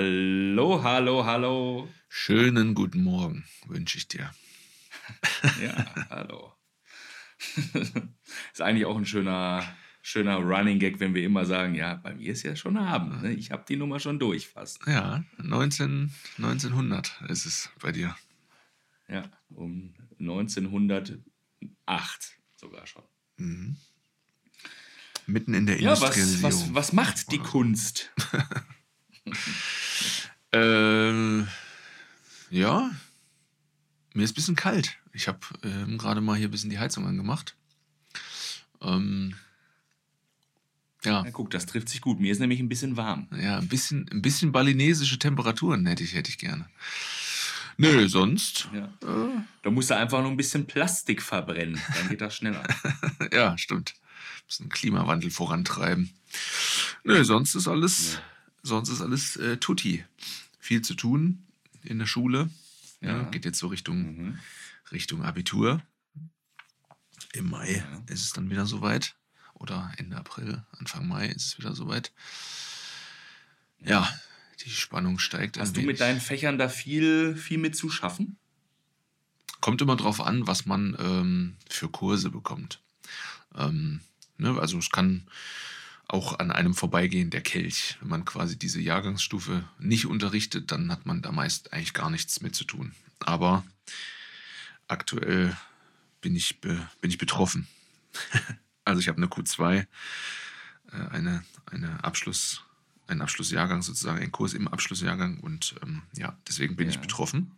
Hallo, hallo, hallo. Schönen guten Morgen wünsche ich dir. Ja, hallo. ist eigentlich auch ein schöner, schöner Running Gag, wenn wir immer sagen, ja, bei mir ist ja schon Abend. Ne? Ich habe die Nummer schon durch fast. Ja, 19, 1900 ist es bei dir. Ja, um 1908 sogar schon. Mhm. Mitten in der Ja, was, was, was macht die Kunst? Äh, ja, mir ist ein bisschen kalt. Ich habe ähm, gerade mal hier ein bisschen die Heizung angemacht. Ähm, ja, Ja, guck, das trifft sich gut. Mir ist nämlich ein bisschen warm. ja, ein bisschen, ein bisschen balinesische Temperaturen hätte ich, hätte ich gerne. Nö, sonst, Ja. äh, Da musst du einfach nur ein bisschen Plastik verbrennen. Dann geht das schneller. ja, stimmt. Ein bisschen Klimawandel vorantreiben. Nö, sonst ist alles, Ja. Sonst ist alles äh, tutti. Viel zu tun in der Schule. Ja, Ja. geht jetzt so Richtung, Mhm. Richtung Abitur. Im Mai Ja. ist es dann wieder soweit. Oder Ende April, Anfang Mai ist es wieder soweit. Ja, die Spannung steigt. Hast du wenig. mit deinen Fächern da viel, viel mit zu schaffen? Kommt immer drauf an, was man ähm, für Kurse bekommt. Ähm, ne, also es kann auch an einem vorbeigehen, der Kelch. Wenn man quasi diese Jahrgangsstufe nicht unterrichtet, dann hat man da meist eigentlich gar nichts mit zu tun. Aber aktuell bin ich, bin ich betroffen. also ich habe eine Q2, äh, eine, eine Abschluss, einen Abschlussjahrgang sozusagen, einen Kurs im Abschlussjahrgang und ähm, ja, deswegen bin ich Ja. betroffen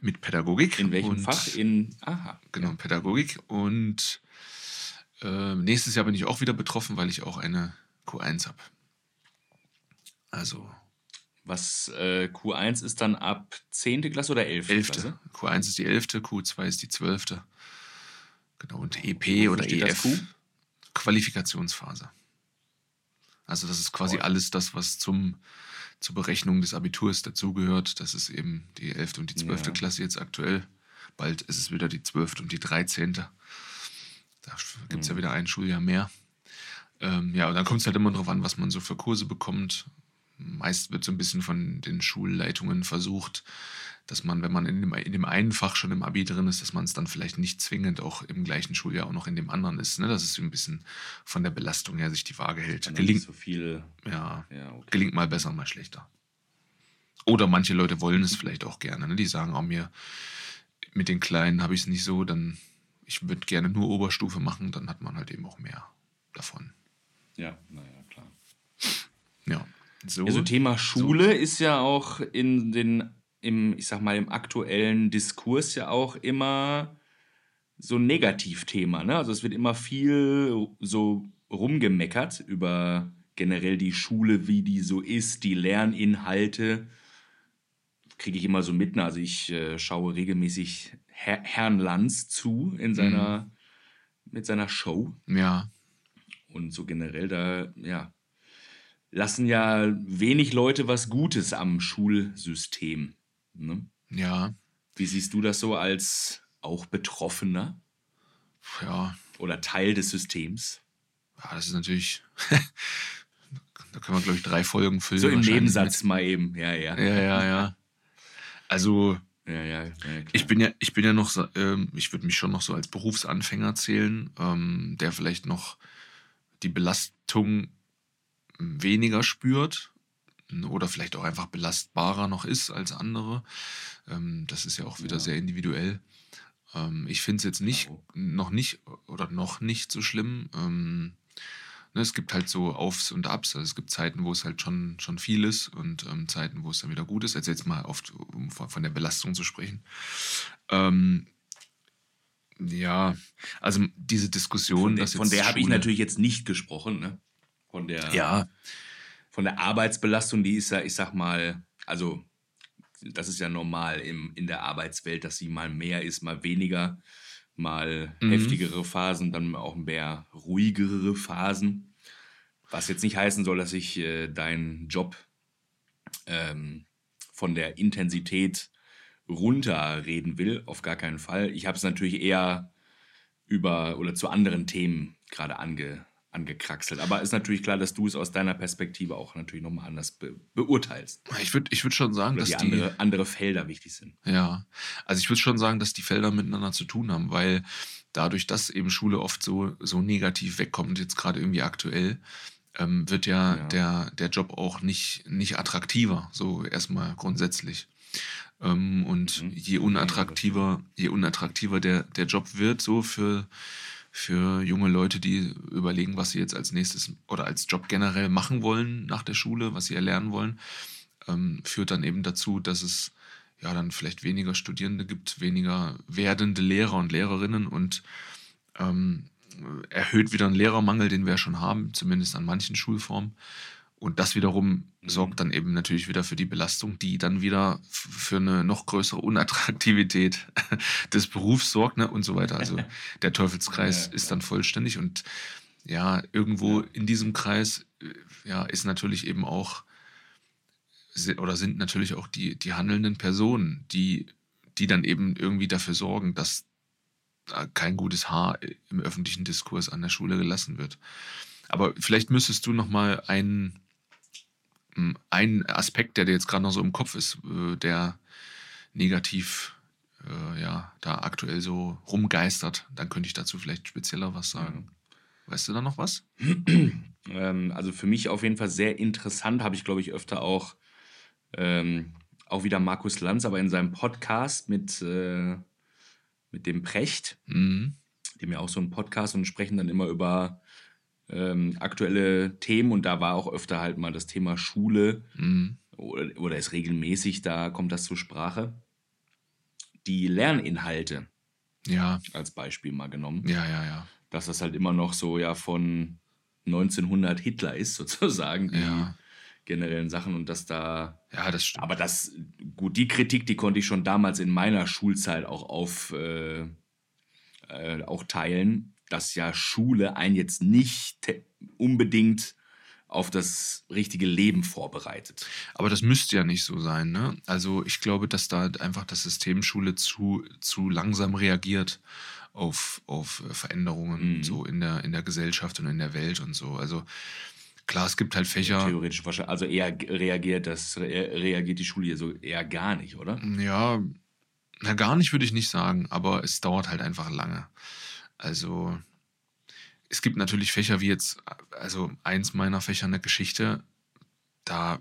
mit Pädagogik. In welchem und, Fach? In. Aha. Genau, Pädagogik. Und äh, nächstes Jahr bin ich auch wieder betroffen, weil ich auch eine Q1 habe. Also Was äh, Q1 ist dann ab 10. Klasse oder 11. 11. Klasse? Q1 ist die 11., Q2 ist die 12. Genau, und EP Wofür oder EF. Q? Qualifikationsphase. Also das ist quasi Oh. alles das, was zum, zur Berechnung des Abiturs dazugehört. Das ist eben die 11. und die 12. Ja. Klasse jetzt aktuell. Bald ist es wieder die 12. und die 13. Da gibt es ja Mhm. wieder ein Schuljahr mehr. Ähm, ja, und dann kommt es halt immer darauf an, was man so für Kurse bekommt. Meist wird so ein bisschen von den Schulleitungen versucht, dass man, wenn man in dem, in dem einen Fach schon im Abi drin ist, dass man es dann vielleicht nicht zwingend auch im gleichen Schuljahr auch noch in dem anderen ist. Ne? Dass es so ein bisschen von der Belastung her sich die Waage hält. Gelingt, so viel. ja, Ja, okay. gelingt mal besser, mal schlechter. Oder manche Leute wollen es vielleicht auch gerne. Ne? Die sagen auch mir, mit den Kleinen habe ich es nicht so, dann ich würde gerne nur Oberstufe machen, dann hat man halt eben auch mehr davon. Ja, naja, klar. Ja. So. Also Thema Schule ist ja auch in den, im, ich sag mal, im aktuellen Diskurs ja auch immer so ein Negativthema. Ne? Also es wird immer viel so rumgemeckert über generell die Schule, wie die so ist, die Lerninhalte. Kriege ich immer so mit. ne? Also ich äh, schaue regelmäßig Herr, Herrn Lanz zu in seiner, mit seiner Show. ja, Und so generell da, ja, lassen ja wenig Leute was Gutes am Schulsystem. Ne? ja, Wie siehst du das so als auch Betroffener ja, oder Teil des Systems? ja, das ist natürlich. da können wir, glaube ich, drei Folgen füllen. So im Nebensatz mal eben. Ja, ja. Ja, ja, ja. Also, Ja, ja. Ich bin ja, ich bin ja noch, ähm, ich würde mich schon noch so als Berufsanfänger zählen, ähm, der vielleicht noch die Belastung weniger spürt oder vielleicht auch einfach belastbarer noch ist als andere. Ähm, das ist ja auch wieder Ja. sehr individuell. Ähm, ich finde es jetzt nicht, noch nicht oder noch nicht so schlimm. Ne, es gibt halt so Aufs und Abs. Also es gibt Zeiten, wo es halt schon, schon viel ist und ähm, Zeiten, wo es dann wieder gut ist. Also jetzt mal oft, um von der Belastung zu sprechen. Ähm, ja, also diese Diskussion, Von, der- von der habe ich natürlich jetzt nicht gesprochen. Ne? Von der, Ja, von der Arbeitsbelastung, die ist ja, ich sag mal, also das ist ja normal im, in der Arbeitswelt, dass sie mal mehr ist, mal weniger, mal Mhm. heftigere Phasen, dann auch mehr ruhigere Phasen. Was jetzt nicht heißen soll, dass ich äh, deinen Job ähm, von der Intensität runterreden will, auf gar keinen Fall. Ich habe es natürlich eher über oder zu anderen Themen gerade ange, angekraxelt. Aber ist natürlich klar, dass du es aus deiner Perspektive auch natürlich nochmal anders be beurteilst. Ich würde ich würd schon sagen, Oder dass die die. andere, andere Felder wichtig sind. Ja, also ich würde schon sagen, dass die Felder miteinander zu tun haben, weil dadurch, dass eben Schule oft so, so negativ wegkommt, jetzt gerade irgendwie aktuell, ähm, wird ja, Ja. Der, der Job auch nicht, nicht attraktiver, so erstmal grundsätzlich. Ähm, und Mhm. je unattraktiver, je unattraktiver der, der Job wird, so für, für junge Leute, die überlegen, was sie jetzt als nächstes oder als Job generell machen wollen nach der Schule, was sie erlernen wollen, ähm, führt dann eben dazu, dass es ja dann vielleicht weniger Studierende gibt, weniger werdende Lehrer und Lehrerinnen und ähm, erhöht wieder einen Lehrermangel, den wir ja schon haben, zumindest an manchen Schulformen. Und das wiederum Mhm. sorgt dann eben natürlich wieder für die Belastung, die dann wieder für eine noch größere Unattraktivität des Berufs sorgt ne? und so weiter. Also der Teufelskreis Ja, ist dann vollständig und ja, irgendwo Ja. in diesem Kreis äh, ja, ist natürlich eben auch oder sind natürlich auch die, die handelnden Personen, die, die dann eben irgendwie dafür sorgen, dass da kein gutes Haar im öffentlichen Diskurs an der Schule gelassen wird. Aber vielleicht müsstest du noch mal einen, m, einen Aspekt, der dir jetzt gerade noch so im Kopf ist, äh, der negativ äh, ja, da aktuell so rumgeistert, dann könnte ich dazu vielleicht spezieller was sagen. Weißt du da noch was? Ähm, also für mich auf jeden Fall sehr interessant, habe ich glaube ich öfter auch, ähm, auch wieder Markus Lanz, aber in seinem Podcast mit, äh, mit dem Precht, Mhm. dem ja auch so ein Podcast und sprechen dann immer über ähm, aktuelle Themen und da war auch öfter halt mal das Thema Schule Mhm. oder, oder ist regelmäßig, da kommt das zur Sprache. Die Lerninhalte Ja, als Beispiel mal genommen. ja, ja, ja. dass das halt immer noch so ja von 1900 Hitler ist sozusagen die Ja. generellen Sachen und dass da Ja, das stimmt. aber das gut die Kritik die konnte ich schon damals in meiner Schulzeit auch auf äh, äh, auch teilen dass ja Schule einen jetzt nicht unbedingt auf das richtige Leben vorbereitet Aber das müsste ja nicht so sein, ne? Also ich glaube, dass da einfach das System Schule zu, zu langsam reagiert auf, auf Veränderungen Mhm. so in der, in der Gesellschaft und in der Welt und so. Also klar, es gibt halt Fächer. theoretisch wahrscheinlich also eher reagiert das re reagiert die Schule hier so eher gar nicht oder Ja, na gar nicht würde ich nicht sagen, aber es dauert halt einfach lange. Also es gibt natürlich Fächer wie jetzt, also eins meiner Fächer in der Geschichte, da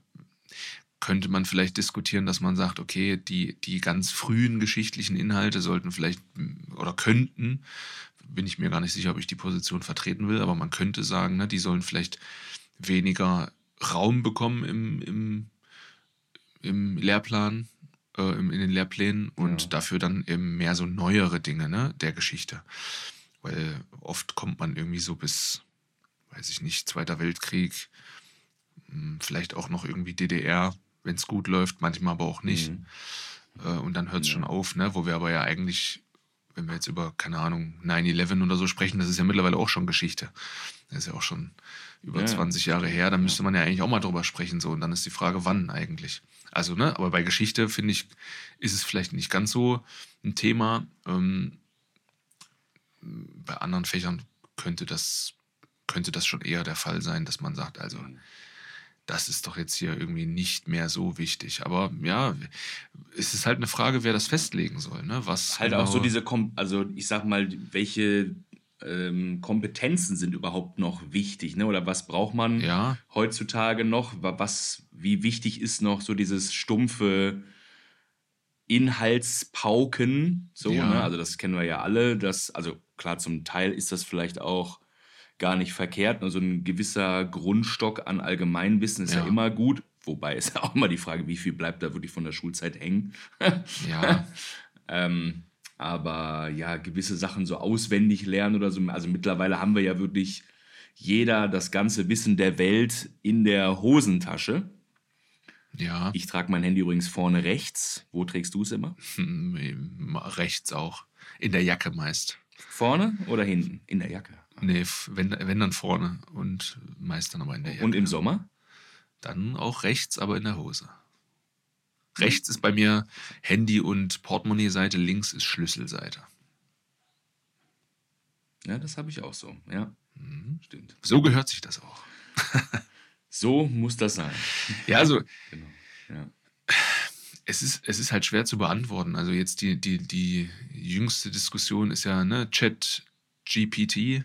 könnte man vielleicht diskutieren, dass man sagt, okay, die, die ganz frühen geschichtlichen Inhalte sollten vielleicht oder könnten, bin ich mir gar nicht sicher, ob ich die Position vertreten will, aber man könnte sagen, ne, die sollen vielleicht weniger Raum bekommen im, im, im Lehrplan, äh, in den Lehrplänen und Ja. dafür dann eben mehr so neuere Dinge ne, der Geschichte. Weil oft kommt man irgendwie so bis, weiß ich nicht, Zweiter Weltkrieg, mh, vielleicht auch noch irgendwie DDR, wenn es gut läuft, manchmal aber auch nicht. Mhm. Äh, und dann hört es Ja. schon auf, ne? wo wir aber ja eigentlich, wenn wir jetzt über, keine Ahnung, 9-11 oder so sprechen, das ist ja mittlerweile auch schon Geschichte. Das ist ja auch schon über Ja. 20 Jahre her, da müsste man ja eigentlich auch mal drüber sprechen. So. Und dann ist die Frage, wann eigentlich. Also, ne, aber bei Geschichte, finde ich, ist es vielleicht nicht ganz so ein Thema. Ähm, bei anderen Fächern könnte das, könnte das schon eher der Fall sein, dass man sagt, also das ist doch jetzt hier irgendwie nicht mehr so wichtig. Aber ja, es ist halt eine Frage, wer das festlegen soll. Ne? Was halt auch so genau- diese, Kom also ich sag mal, welche ähm, Kompetenzen sind überhaupt noch wichtig, ne? Oder was braucht man Ja, heutzutage noch? Wa- Was, wie wichtig ist noch so dieses stumpfe Inhaltspauken? So, Ja. ne? Also das kennen wir ja alle. Das, also klar, zum Teil ist das vielleicht auch gar nicht verkehrt. Also ein gewisser Grundstock an Allgemeinwissen ist ja, Ja. immer gut. Wobei ist ja auch immer die Frage, wie viel bleibt da wirklich von der Schulzeit hängen. ja, Ähm, aber ja, gewisse Sachen so auswendig lernen oder so. Also mittlerweile haben wir ja wirklich jeder das ganze Wissen der Welt in der Hosentasche. ja. Ich trage mein Handy übrigens vorne rechts. Wo trägst du es immer? Hm, Rechts auch. In der Jacke meist. Vorne oder hinten? In der Jacke. Nee, wenn, wenn dann vorne und meist dann aber in der Jacke. Und im Sommer? Dann auch rechts, aber in der Hose. Rechts ist bei mir Handy- und Portemonnaie-Seite, links ist Schlüsselseite. Ja, das habe ich auch so, ja. Mhm. Stimmt. So gehört sich das auch. so muss das sein. Ja, also. Genau. Ja. Es ist, es ist halt schwer zu beantworten. Also jetzt die, die, die jüngste Diskussion ist ja ne, Chat GPT,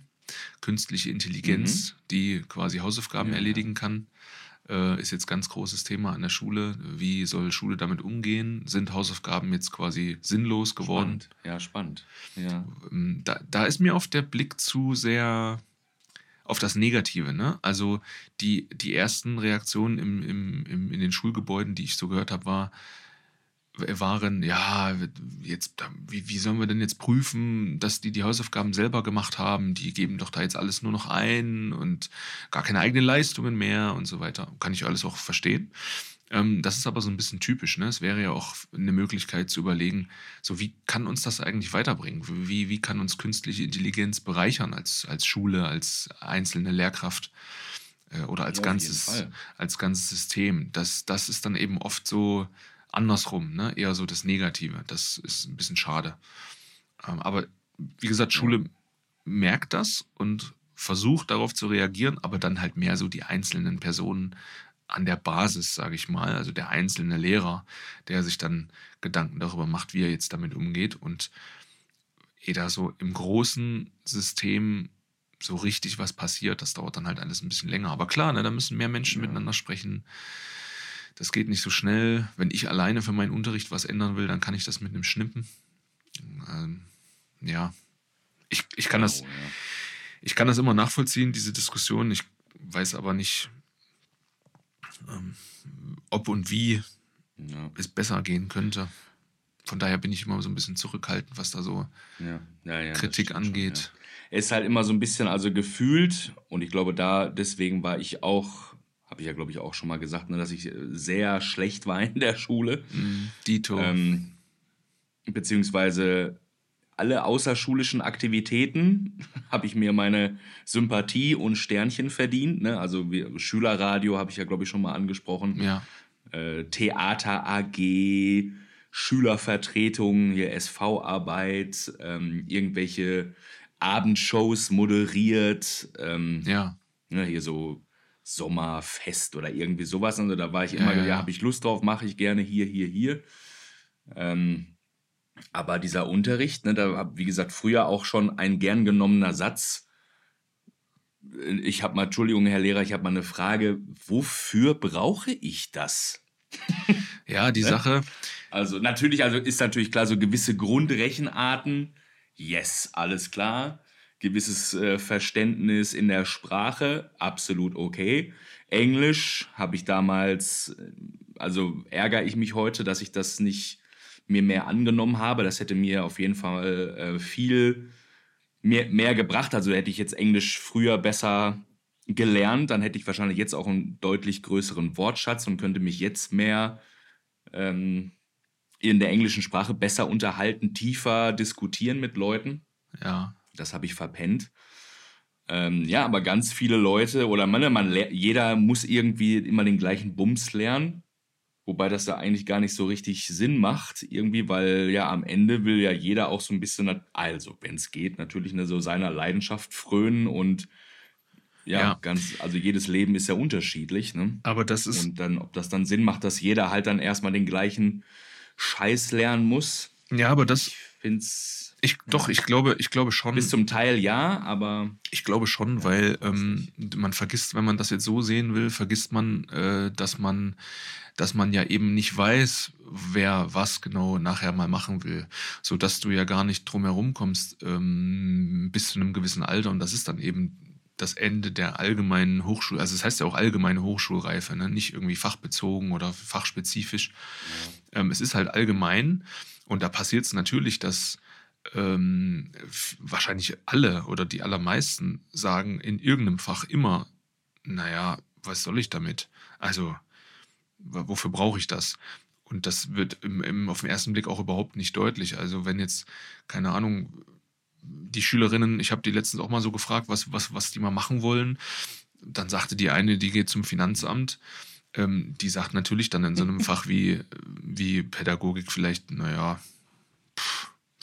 künstliche Intelligenz, mhm. die quasi Hausaufgaben ja, erledigen kann. Äh, ist jetzt ganz großes Thema an der Schule. Wie soll Schule damit umgehen? Sind Hausaufgaben jetzt quasi sinnlos geworden? Spannend. Ja, spannend. Ja. Ähm, da, da ist mir oft der Blick zu sehr auf das Negative. Ne? Also die, die ersten Reaktionen im, im, im, in den Schulgebäuden, die ich so gehört habe, war, waren, ja, jetzt, wie, wie sollen wir denn jetzt prüfen, dass die die Hausaufgaben selber gemacht haben? Die geben doch da jetzt alles nur noch ein und gar keine eigenen Leistungen mehr und so weiter. Kann ich alles auch verstehen. Ähm, das ist aber so ein bisschen typisch. Ne? Es wäre ja auch eine Möglichkeit zu überlegen, so wie kann uns das eigentlich weiterbringen? Wie, wie kann uns künstliche Intelligenz bereichern als, als Schule, als einzelne Lehrkraft? Äh, oder als, ja, ganzes, als ganzes System. Das, das ist dann eben oft so, andersrum, ne? eher so das Negative. Das ist ein bisschen schade. Ähm, aber wie gesagt, Schule merkt das und versucht darauf zu reagieren, aber dann halt mehr so die einzelnen Personen an der Basis, sage ich mal, also der einzelne Lehrer, der sich dann Gedanken darüber macht, wie er jetzt damit umgeht und ehe da so im großen System so richtig was passiert, das dauert dann halt alles ein bisschen länger. Aber klar, ne, da müssen mehr Menschen ja. miteinander sprechen das geht nicht so schnell. Wenn ich alleine für meinen Unterricht was ändern will, dann kann ich das mit einem Schnippen. Ähm, ja, ich, ich, kann das, ich kann das immer nachvollziehen, diese Diskussion. Ich weiß aber nicht, ähm, ob und wie ja. es besser gehen könnte. Von daher bin ich immer so ein bisschen zurückhaltend, was da so ja. Ja, Kritik angeht. Schon, ist halt immer so ein bisschen, also gefühlt, und ich glaube, da deswegen war ich auch habe ich ja, glaube ich, auch schon mal gesagt, ne, dass ich sehr schlecht war in der Schule. Mm, Dito. Ähm, beziehungsweise alle außerschulischen Aktivitäten habe ich mir meine Sympathie und Sternchen verdient. Ne? Also wie, Schülerradio habe ich ja, glaube ich, schon mal angesprochen. Ja. Äh, Theater AG, Schülervertretung, hier SV-Arbeit, ähm, irgendwelche Abendshows moderiert. Ähm, ja. Ne, hier so Sommerfest oder irgendwie sowas. Also da war ich immer, ja, ja. habe ich Lust drauf, mache ich gerne hier, hier, hier. Ähm, aber dieser Unterricht, ne, da habe, wie gesagt, früher auch schon ein gern genommener Satz. Ich habe mal, Entschuldigung, Herr Lehrer, ich habe mal eine Frage, wofür brauche ich das? ja, die ne? Sache. Also natürlich, also ist natürlich klar, so gewisse Grundrechenarten, yes, alles klar gewisses äh, Verständnis in der Sprache, absolut okay. Englisch habe ich damals, äh, also ärgere ich mich heute, dass ich das nicht mir mehr angenommen habe. Das hätte mir auf jeden Fall äh, viel mehr, mehr gebracht. Also hätte ich jetzt Englisch früher besser gelernt, dann hätte ich wahrscheinlich jetzt auch einen deutlich größeren Wortschatz und könnte mich jetzt mehr ähm, in der englischen Sprache besser unterhalten, tiefer diskutieren mit Leuten. Ja. Das habe ich verpennt. Ähm, ja, aber ganz viele Leute oder man, man, jeder muss irgendwie immer den gleichen Bums lernen. Wobei das da eigentlich gar nicht so richtig Sinn macht, irgendwie, weil ja am Ende will ja jeder auch so ein bisschen, also wenn es geht, natürlich eine, so seiner Leidenschaft frönen und ja, ja, ganz, also jedes Leben ist ja unterschiedlich. Ne? Aber das ist. Und dann, ob das dann Sinn macht, dass jeder halt dann erstmal den gleichen Scheiß lernen muss. Ja, aber das. Ich finde es ich, doch, ich glaube, ich glaube schon. Bis zum Teil ja, aber. Ich glaube schon, weil ähm, man vergisst, wenn man das jetzt so sehen will, vergisst man, äh, dass man, dass man ja eben nicht weiß, wer was genau nachher mal machen will. So dass du ja gar nicht drum herum kommst ähm, bis zu einem gewissen Alter. Und das ist dann eben das Ende der allgemeinen Hochschule, also es das heißt ja auch allgemeine Hochschulreife, ne? nicht irgendwie fachbezogen oder fachspezifisch. Ja. Ähm, es ist halt allgemein und da passiert es natürlich, dass ähm, wahrscheinlich alle oder die allermeisten sagen in irgendeinem Fach immer, naja, was soll ich damit? Also, wofür brauche ich das? Und das wird im, im, auf den ersten Blick auch überhaupt nicht deutlich. Also, wenn jetzt, keine Ahnung, die Schülerinnen, ich habe die letztens auch mal so gefragt, was, was, was die mal machen wollen. Dann sagte die eine, die geht zum Finanzamt. Ähm, die sagt natürlich dann in so einem Fach wie, wie Pädagogik vielleicht, naja,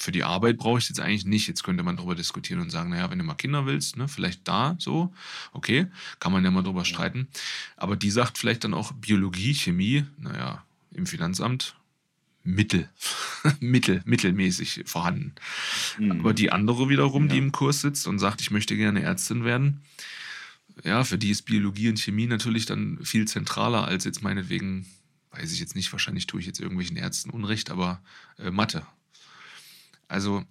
für die Arbeit brauche ich es jetzt eigentlich nicht. Jetzt könnte man darüber diskutieren und sagen, naja, wenn du mal Kinder willst, ne, vielleicht da so, okay, kann man ja mal drüber streiten. Aber die sagt vielleicht dann auch Biologie, Chemie, naja, im Finanzamt mittel, mittel, mittelmäßig vorhanden. Mhm. Aber die andere wiederum, ja. die im Kurs sitzt und sagt, ich möchte gerne Ärztin werden, ja, für die ist Biologie und Chemie natürlich dann viel zentraler als jetzt meinetwegen, weiß ich jetzt nicht, wahrscheinlich tue ich jetzt irgendwelchen Ärzten Unrecht, aber äh, Mathe. Also,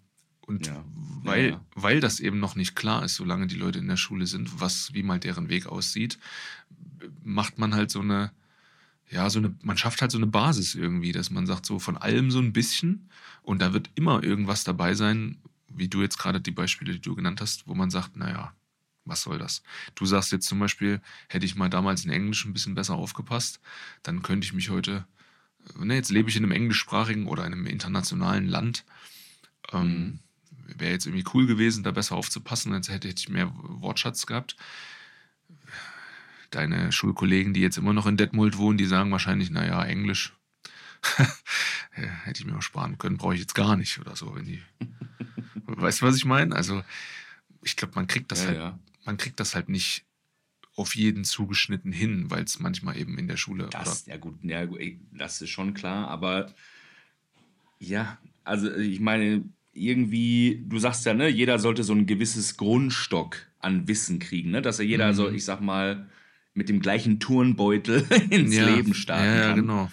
und ja. Weil, ja. weil das eben noch nicht klar ist, solange die Leute in der Schule sind, was, wie mal deren Weg aussieht, macht man halt so eine, ja, so eine, man schafft halt so eine Basis irgendwie, dass man sagt, so von allem so ein bisschen und da wird immer irgendwas dabei sein, wie du jetzt gerade die Beispiele, die du genannt hast, wo man sagt, naja, was soll das? Du sagst jetzt zum Beispiel, hätte ich mal damals in Englisch ein bisschen besser aufgepasst, dann könnte ich mich heute, ne, jetzt lebe ich in einem englischsprachigen oder einem internationalen Land. Ähm, mhm. Wäre jetzt irgendwie cool gewesen, da besser aufzupassen, jetzt hätte ich mehr Wortschatz gehabt deine Schulkollegen, die jetzt immer noch in Detmold wohnen, die sagen wahrscheinlich, naja, Englisch hätte ich mir auch sparen können, brauche ich jetzt gar nicht oder so. Wenn die, weißt du, was ich meine? Also ich glaube, man kriegt das ja, halt, ja. man kriegt das halt nicht auf jeden zugeschnitten hin, weil es manchmal eben in der Schule. Das, ja gut, ja, das ist schon klar, aber ja, also ich meine, irgendwie, du sagst ja, ne, jeder sollte so ein gewisses Grundstock an Wissen kriegen, ne? Dass er jeder mhm. so, ich sag mal, mit dem gleichen Turnbeutel ins ja, Leben starten ja, kann. genau.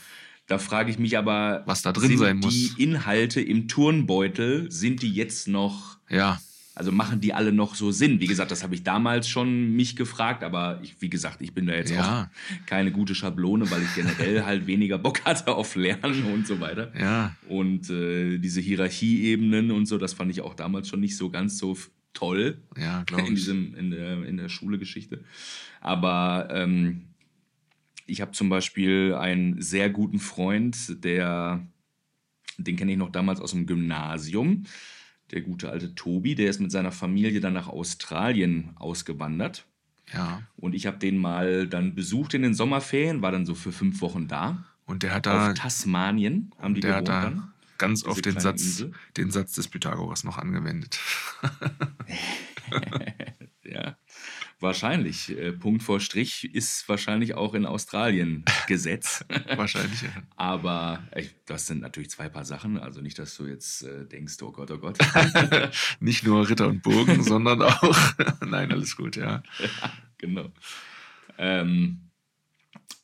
Da frage ich mich aber, was da drin sein muss. Die Inhalte im Turnbeutel, sind die jetzt noch. Ja. Also machen die alle noch so Sinn? Wie gesagt, das habe ich damals schon mich gefragt, aber ich, wie gesagt, ich bin da jetzt ja. auch keine gute Schablone, weil ich generell halt weniger Bock hatte auf Lernen und so weiter. Ja. Und äh, diese Hierarchieebenen und so, das fand ich auch damals schon nicht so ganz so toll. Ja, glaube ich. In, diesem, in der, in der Schule-Geschichte. Aber ähm, ich habe zum Beispiel einen sehr guten Freund, der, den kenne ich noch damals aus dem Gymnasium. Der gute alte Tobi, der ist mit seiner Familie dann nach Australien ausgewandert. Ja. Und ich habe den mal dann besucht in den Sommerferien, war dann so für fünf Wochen da. Und der hat da. Auf Tasmanien haben die der gewohnt hat da dann. Ganz oft den Satz, den Satz des Pythagoras noch angewendet. ja. Wahrscheinlich. Äh, Punkt vor Strich ist wahrscheinlich auch in Australien Gesetz. wahrscheinlich, ja. Aber das sind natürlich zwei Paar Sachen. Also nicht, dass du jetzt äh, denkst, oh Gott, oh Gott. nicht nur Ritter und Burgen, sondern auch. Nein, alles gut, ja. ja genau. Ähm,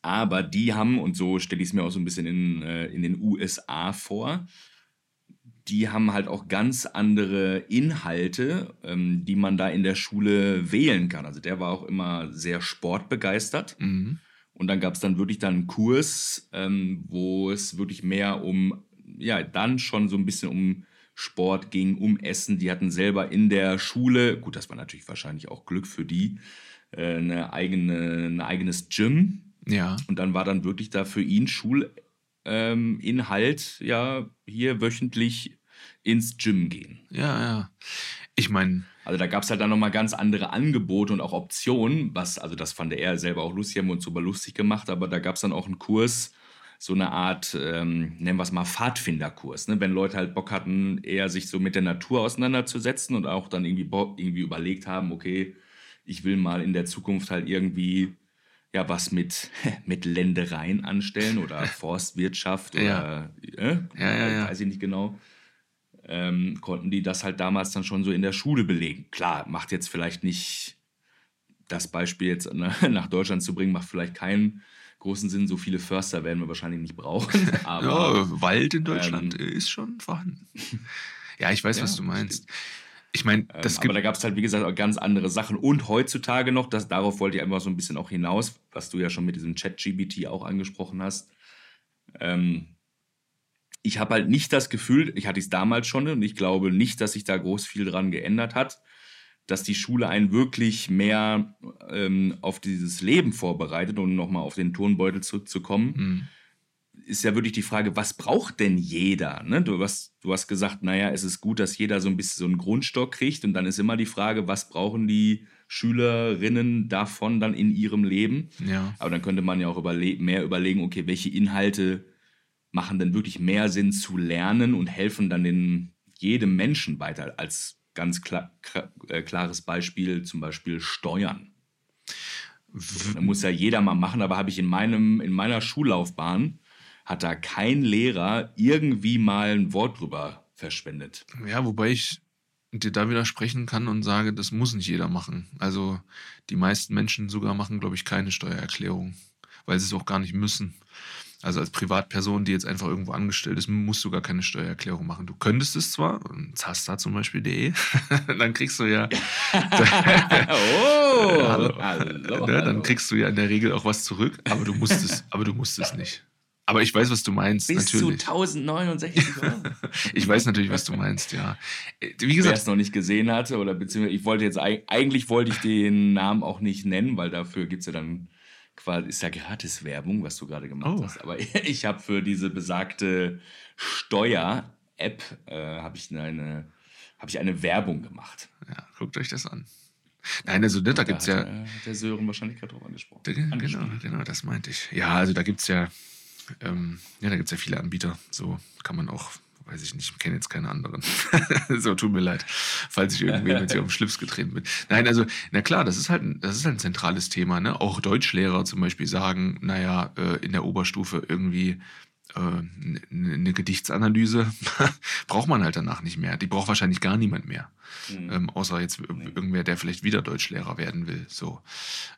aber die haben, und so stelle ich es mir auch so ein bisschen in, äh, in den USA vor, die haben halt auch ganz andere Inhalte, ähm, die man da in der Schule wählen kann. Also der war auch immer sehr sportbegeistert. Mhm. Und dann gab es dann wirklich dann einen Kurs, ähm, wo es wirklich mehr um, ja, dann schon so ein bisschen um Sport ging, um Essen. Die hatten selber in der Schule, gut, das war natürlich wahrscheinlich auch Glück für die, äh, eine eigene, ein eigenes Gym. Ja. Und dann war dann wirklich da für ihn Schulinhalt, ähm, ja, hier wöchentlich ins Gym gehen. Ja, ja. Ich meine. Also da gab es halt dann nochmal ganz andere Angebote und auch Optionen, was, also das fand er selber auch lustig, haben wir uns super lustig gemacht, aber da gab es dann auch einen Kurs, so eine Art, ähm, nennen wir es mal Pfadfinderkurs, ne? wenn Leute halt Bock hatten, eher sich so mit der Natur auseinanderzusetzen und auch dann irgendwie, irgendwie überlegt haben, okay, ich will mal in der Zukunft halt irgendwie ja was mit, mit Ländereien anstellen oder Forstwirtschaft oder ja. Äh, ja, ja, ja. weiß ich nicht genau ähm, konnten die das halt damals dann schon so in der Schule belegen. Klar, macht jetzt vielleicht nicht das Beispiel jetzt nach Deutschland zu bringen, macht vielleicht keinen großen Sinn. So viele Förster werden wir wahrscheinlich nicht brauchen. Aber, ja, Wald in Deutschland ähm, ist schon vorhanden. ja, ich weiß, ja, was du meinst. Ich meine, ähm, aber da gab es halt, wie gesagt, auch ganz andere Sachen. Und heutzutage noch, das, darauf wollte ich einfach so ein bisschen auch hinaus, was du ja schon mit diesem Chat-GBT auch angesprochen hast. Ähm, ich habe halt nicht das Gefühl, ich hatte es damals schon und ich glaube nicht, dass sich da groß viel dran geändert hat, dass die Schule einen wirklich mehr ähm, auf dieses Leben vorbereitet, um nochmal auf den Turnbeutel zurückzukommen. Mhm. Ist ja wirklich die Frage, was braucht denn jeder? Ne? Du, hast, du hast gesagt, naja, es ist gut, dass jeder so ein bisschen so einen Grundstock kriegt und dann ist immer die Frage, was brauchen die Schülerinnen davon dann in ihrem Leben? Ja. Aber dann könnte man ja auch überle mehr überlegen, okay, welche Inhalte machen dann wirklich mehr Sinn zu lernen und helfen dann den jedem Menschen weiter. Als ganz klar, äh, klares Beispiel zum Beispiel Steuern. Da muss ja jeder mal machen, aber habe ich in, meinem, in meiner Schullaufbahn, hat da kein Lehrer irgendwie mal ein Wort drüber verschwendet. Ja, wobei ich dir da widersprechen kann und sage, das muss nicht jeder machen. Also die meisten Menschen sogar machen, glaube ich, keine Steuererklärung, weil sie es auch gar nicht müssen. Also als Privatperson, die jetzt einfach irgendwo angestellt ist, musst du gar keine Steuererklärung machen. Du könntest es zwar, Zasta zum Beispiel.de, dann kriegst du ja. oh, hallo, hallo, ne, dann kriegst du ja in der Regel auch was zurück, aber du musst es, aber du musst es nicht. Aber ich weiß, was du meinst. Bis natürlich. zu 1069 Euro. ich weiß natürlich, was du meinst, ja. Wie gesagt, Wer es noch nicht gesehen hatte, oder beziehungsweise ich wollte jetzt eigentlich wollte ich den Namen auch nicht nennen, weil dafür gibt es ja dann quasi, ist ja gratis Werbung, was du gerade gemacht oh. hast. Aber ich habe für diese besagte Steuer-App äh, habe ich eine, habe ich eine Werbung gemacht. Ja, guckt euch das an. Nein, also ne, da, da gibt es ja. Äh, der Sören wahrscheinlich gerade drauf angesprochen. Da, genau, genau, das meinte ich. Ja, also da gibt es ja, ähm, ja, da gibt es ja viele Anbieter. So kann man auch weiß ich nicht, ich kenne jetzt keine anderen. so, tut mir leid, falls ich irgendwie mit dir auf den Schlips getreten bin. Nein, also, na klar, das ist halt, das ist halt ein zentrales Thema. Ne? Auch Deutschlehrer zum Beispiel sagen, naja, äh, in der Oberstufe irgendwie eine äh, ne Gedichtsanalyse braucht man halt danach nicht mehr. Die braucht wahrscheinlich gar niemand mehr. Mhm. Ähm, außer jetzt nee. irgendwer, der vielleicht wieder Deutschlehrer werden will. So.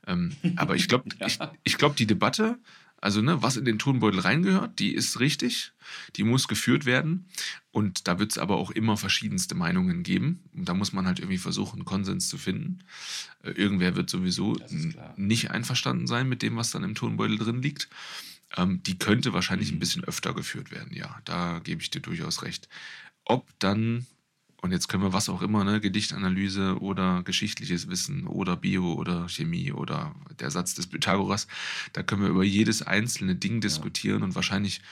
Ähm, aber ich glaube, ja. ich, ich glaube, die Debatte also, ne, was in den Turnbeutel reingehört, die ist richtig, die muss geführt werden. Und da wird es aber auch immer verschiedenste Meinungen geben. Und da muss man halt irgendwie versuchen, Konsens zu finden. Äh, irgendwer wird sowieso nicht einverstanden sein mit dem, was dann im Turnbeutel drin liegt. Ähm, die könnte wahrscheinlich mhm. ein bisschen öfter geführt werden, ja. Da gebe ich dir durchaus recht. Ob dann und jetzt können wir was auch immer, ne, Gedichtanalyse oder geschichtliches Wissen oder Bio oder Chemie oder der Satz des Pythagoras, da können wir über jedes einzelne Ding diskutieren ja. und wahrscheinlich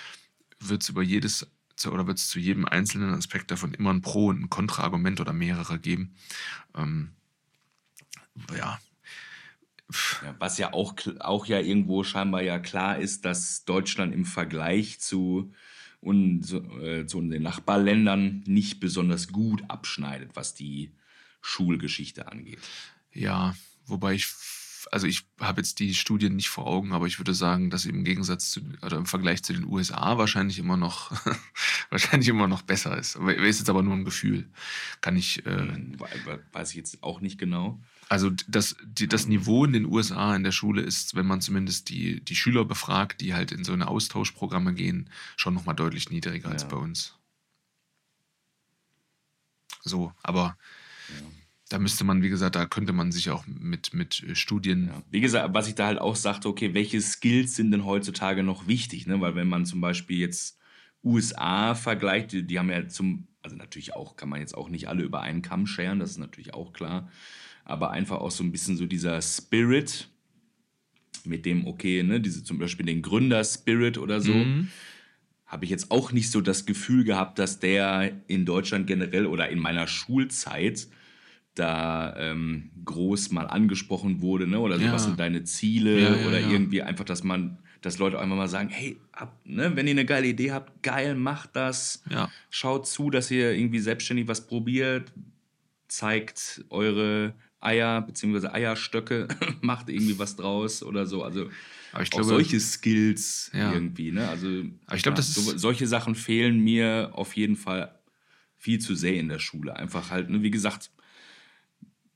wird es über jedes oder wird es zu jedem einzelnen Aspekt davon immer ein Pro- und ein Kontraargument oder mehrere geben. Ähm, ja. ja. Was ja auch, auch ja irgendwo scheinbar ja klar ist, dass Deutschland im Vergleich zu und so, äh, in den Nachbarländern nicht besonders gut abschneidet, was die Schulgeschichte angeht. Ja, wobei ich, also ich habe jetzt die Studien nicht vor Augen, aber ich würde sagen, dass im Gegensatz zu, oder im Vergleich zu den USA wahrscheinlich immer noch, wahrscheinlich immer noch besser ist. Ist jetzt aber nur ein Gefühl. Kann ich. Äh, hm, Weiß ich jetzt auch nicht genau. Also das, die, das Niveau in den USA in der Schule ist, wenn man zumindest die, die Schüler befragt, die halt in so eine Austauschprogramme gehen, schon nochmal deutlich niedriger ja. als bei uns. So, aber ja. da müsste man, wie gesagt, da könnte man sich auch mit, mit äh, Studien. Ja. Wie gesagt, was ich da halt auch sagte, okay, welche Skills sind denn heutzutage noch wichtig? Ne? Weil wenn man zum Beispiel jetzt USA vergleicht, die, die haben ja zum, also natürlich auch, kann man jetzt auch nicht alle über einen Kamm scheren, das ist natürlich auch klar aber einfach auch so ein bisschen so dieser Spirit, mit dem, okay, ne, diese zum Beispiel den Gründer-Spirit oder so, mhm. habe ich jetzt auch nicht so das Gefühl gehabt, dass der in Deutschland generell oder in meiner Schulzeit da ähm, groß mal angesprochen wurde, ne? Oder so, ja. was sind deine Ziele? Ja, ja, oder irgendwie einfach, dass man, dass Leute einfach mal sagen, hey, ab, ne, wenn ihr eine geile Idee habt, geil, macht das. Schaut zu, dass ihr irgendwie selbstständig was probiert, zeigt eure Eier bzw. Eierstöcke, macht irgendwie was draus oder so. Also aber ich glaube, solche Skills ja. irgendwie. Ne? Also aber ich glaube, ja, so, solche Sachen fehlen mir auf jeden Fall viel zu sehr in der Schule. Einfach halt, ne, wie gesagt,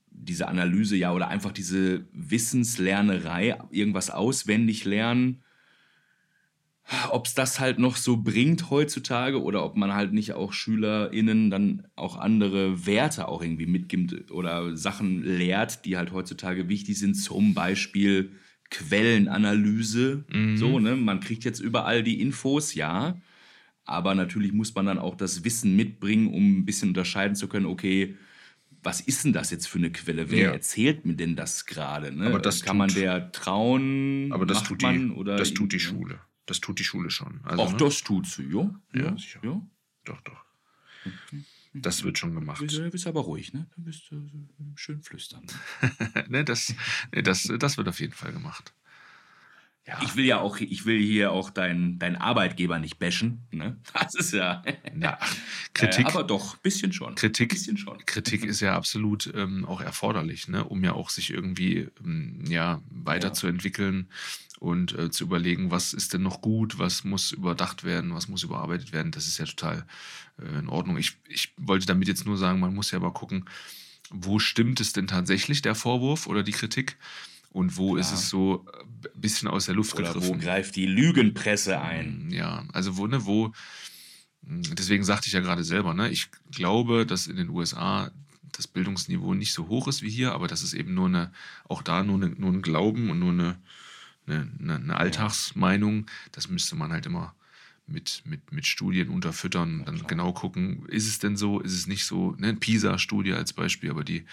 diese Analyse ja oder einfach diese Wissenslernerei, irgendwas auswendig lernen ob es das halt noch so bringt heutzutage oder ob man halt nicht auch SchülerInnen dann auch andere Werte auch irgendwie mitgibt oder Sachen lehrt, die halt heutzutage wichtig sind, zum Beispiel Quellenanalyse. Mhm. So, ne? Man kriegt jetzt überall die Infos, ja. Aber natürlich muss man dann auch das Wissen mitbringen, um ein bisschen unterscheiden zu können, okay, was ist denn das jetzt für eine Quelle? Wer ja. erzählt mir denn das gerade? Ne? Aber das kann tut, man der trauen? Aber das tut die, oder das tut die Schule. Das tut die Schule schon. Also, Auch ne? das tut sie, ja? Ja, sicher. Ja? Doch, doch. Das wird schon gemacht. Du bist aber ruhig, ne? Du bist äh, schön flüstern. ne, das, ne, das, das wird auf jeden Fall gemacht. Ja. Ich will ja auch, ich will hier auch deinen dein Arbeitgeber nicht bashen. Ne? Das ist ja. ja Kritik. Äh, aber doch, bisschen schon. Kritik, bisschen schon. Kritik ist ja absolut ähm, auch erforderlich, ne? um ja auch sich irgendwie ähm, ja, weiterzuentwickeln. Und äh, zu überlegen, was ist denn noch gut, was muss überdacht werden, was muss überarbeitet werden. Das ist ja total äh, in Ordnung. Ich, ich wollte damit jetzt nur sagen, man muss ja mal gucken, wo stimmt es denn tatsächlich, der Vorwurf oder die Kritik? Und wo Klar. ist es so ein äh, bisschen aus der Luft Oder gegriffen? Wo greift die Lügenpresse ein? Mm, ja, also wo, ne, wo, mm, deswegen sagte ich ja gerade selber, ne, ich glaube, dass in den USA das Bildungsniveau nicht so hoch ist wie hier, aber das ist eben nur eine, auch da nur, eine, nur ein Glauben und nur eine, eine, eine Alltagsmeinung. Das müsste man halt immer mit, mit, mit Studien unterfüttern und dann ja, genau gucken, ist es denn so, ist es nicht so, ne, PISA-Studie als Beispiel, aber die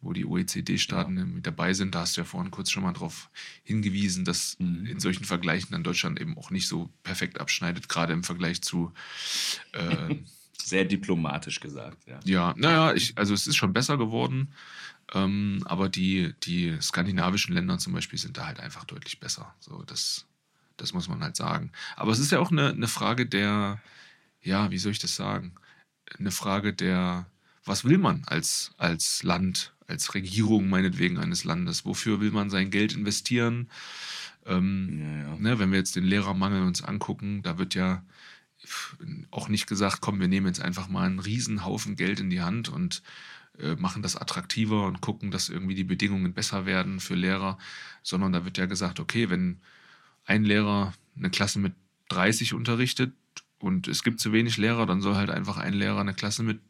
wo die OECD-Staaten ja. mit dabei sind. Da hast du ja vorhin kurz schon mal darauf hingewiesen, dass mhm. in solchen Vergleichen dann Deutschland eben auch nicht so perfekt abschneidet, gerade im Vergleich zu. Äh, Sehr diplomatisch gesagt, ja. Ja, naja, ich, also es ist schon besser geworden, ähm, aber die, die skandinavischen Länder zum Beispiel sind da halt einfach deutlich besser. So, das, das muss man halt sagen. Aber es ist ja auch eine, eine Frage der, ja, wie soll ich das sagen? Eine Frage der, was will man als, als Land, als Regierung meinetwegen eines Landes? Wofür will man sein Geld investieren? Ähm, ja, ja. Ne, wenn wir jetzt den Lehrermangel uns angucken, da wird ja auch nicht gesagt, komm, wir nehmen jetzt einfach mal einen Riesenhaufen Geld in die Hand und machen das attraktiver und gucken, dass irgendwie die Bedingungen besser werden für Lehrer, sondern da wird ja gesagt, okay, wenn ein Lehrer eine Klasse mit 30 unterrichtet und es gibt zu wenig Lehrer, dann soll halt einfach ein Lehrer eine Klasse mit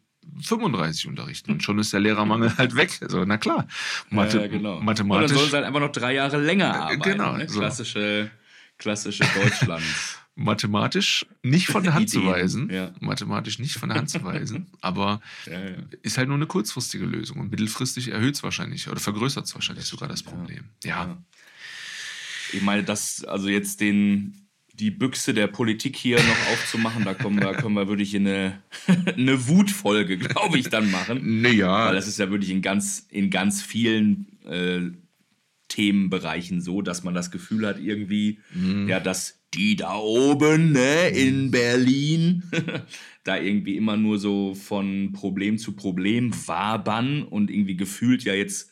35 unterrichten und schon ist der Lehrermangel halt weg. Also, na klar. Mathe, ja, genau. Mathematisch. Oder soll es halt einfach noch drei Jahre länger äh, arbeiten. Genau. Ne? Klassische, klassische Deutschland. Mathematisch nicht von der Hand zu weisen. Ja. Mathematisch nicht von der Hand zu weisen. aber ja, ist halt nur eine kurzfristige Lösung. Und mittelfristig erhöht es wahrscheinlich oder vergrößert es wahrscheinlich das sogar das Problem. ja. Ich meine, das, also jetzt den die Büchse der Politik hier noch aufzumachen. Da kommen wir, können wir wirklich eine, eine Wutfolge, glaube ich, dann machen. Naja. Weil das ist ja wirklich in ganz, in ganz vielen äh, Themenbereichen so, dass man das Gefühl hat, irgendwie, mhm. ja, dass die da oben, ne, in Berlin, da irgendwie immer nur so von Problem zu Problem wabern und irgendwie gefühlt ja jetzt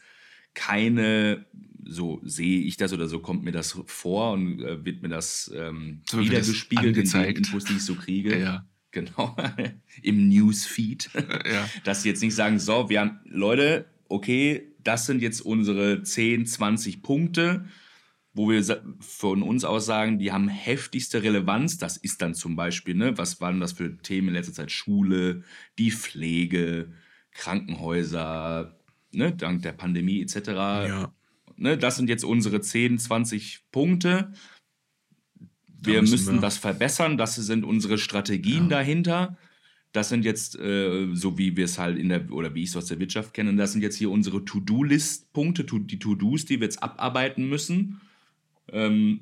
keine so sehe ich das oder so kommt mir das vor und äh, wird mir das ähm, so wiedergespiegelt in den Infos, die ich so kriege. Ja. Genau, im Newsfeed. Ja. Dass sie jetzt nicht sagen, so, wir haben, Leute, okay, das sind jetzt unsere 10, 20 Punkte, wo wir von uns aus sagen, die haben heftigste Relevanz. Das ist dann zum Beispiel, ne, was waren das für Themen in letzter Zeit? Schule, die Pflege, Krankenhäuser, ne, dank der Pandemie etc. Ja ne, das sind jetzt unsere 10, 20 Punkte. Wir müssen, müssen wir. das verbessern, das sind unsere Strategien ja. dahinter. Das sind jetzt, äh, so wie wir es halt in der, oder wie ich es aus der Wirtschaft kenne, das sind jetzt hier unsere To-Do-List-Punkte, to, die To-Dos, die wir jetzt abarbeiten müssen. Ähm,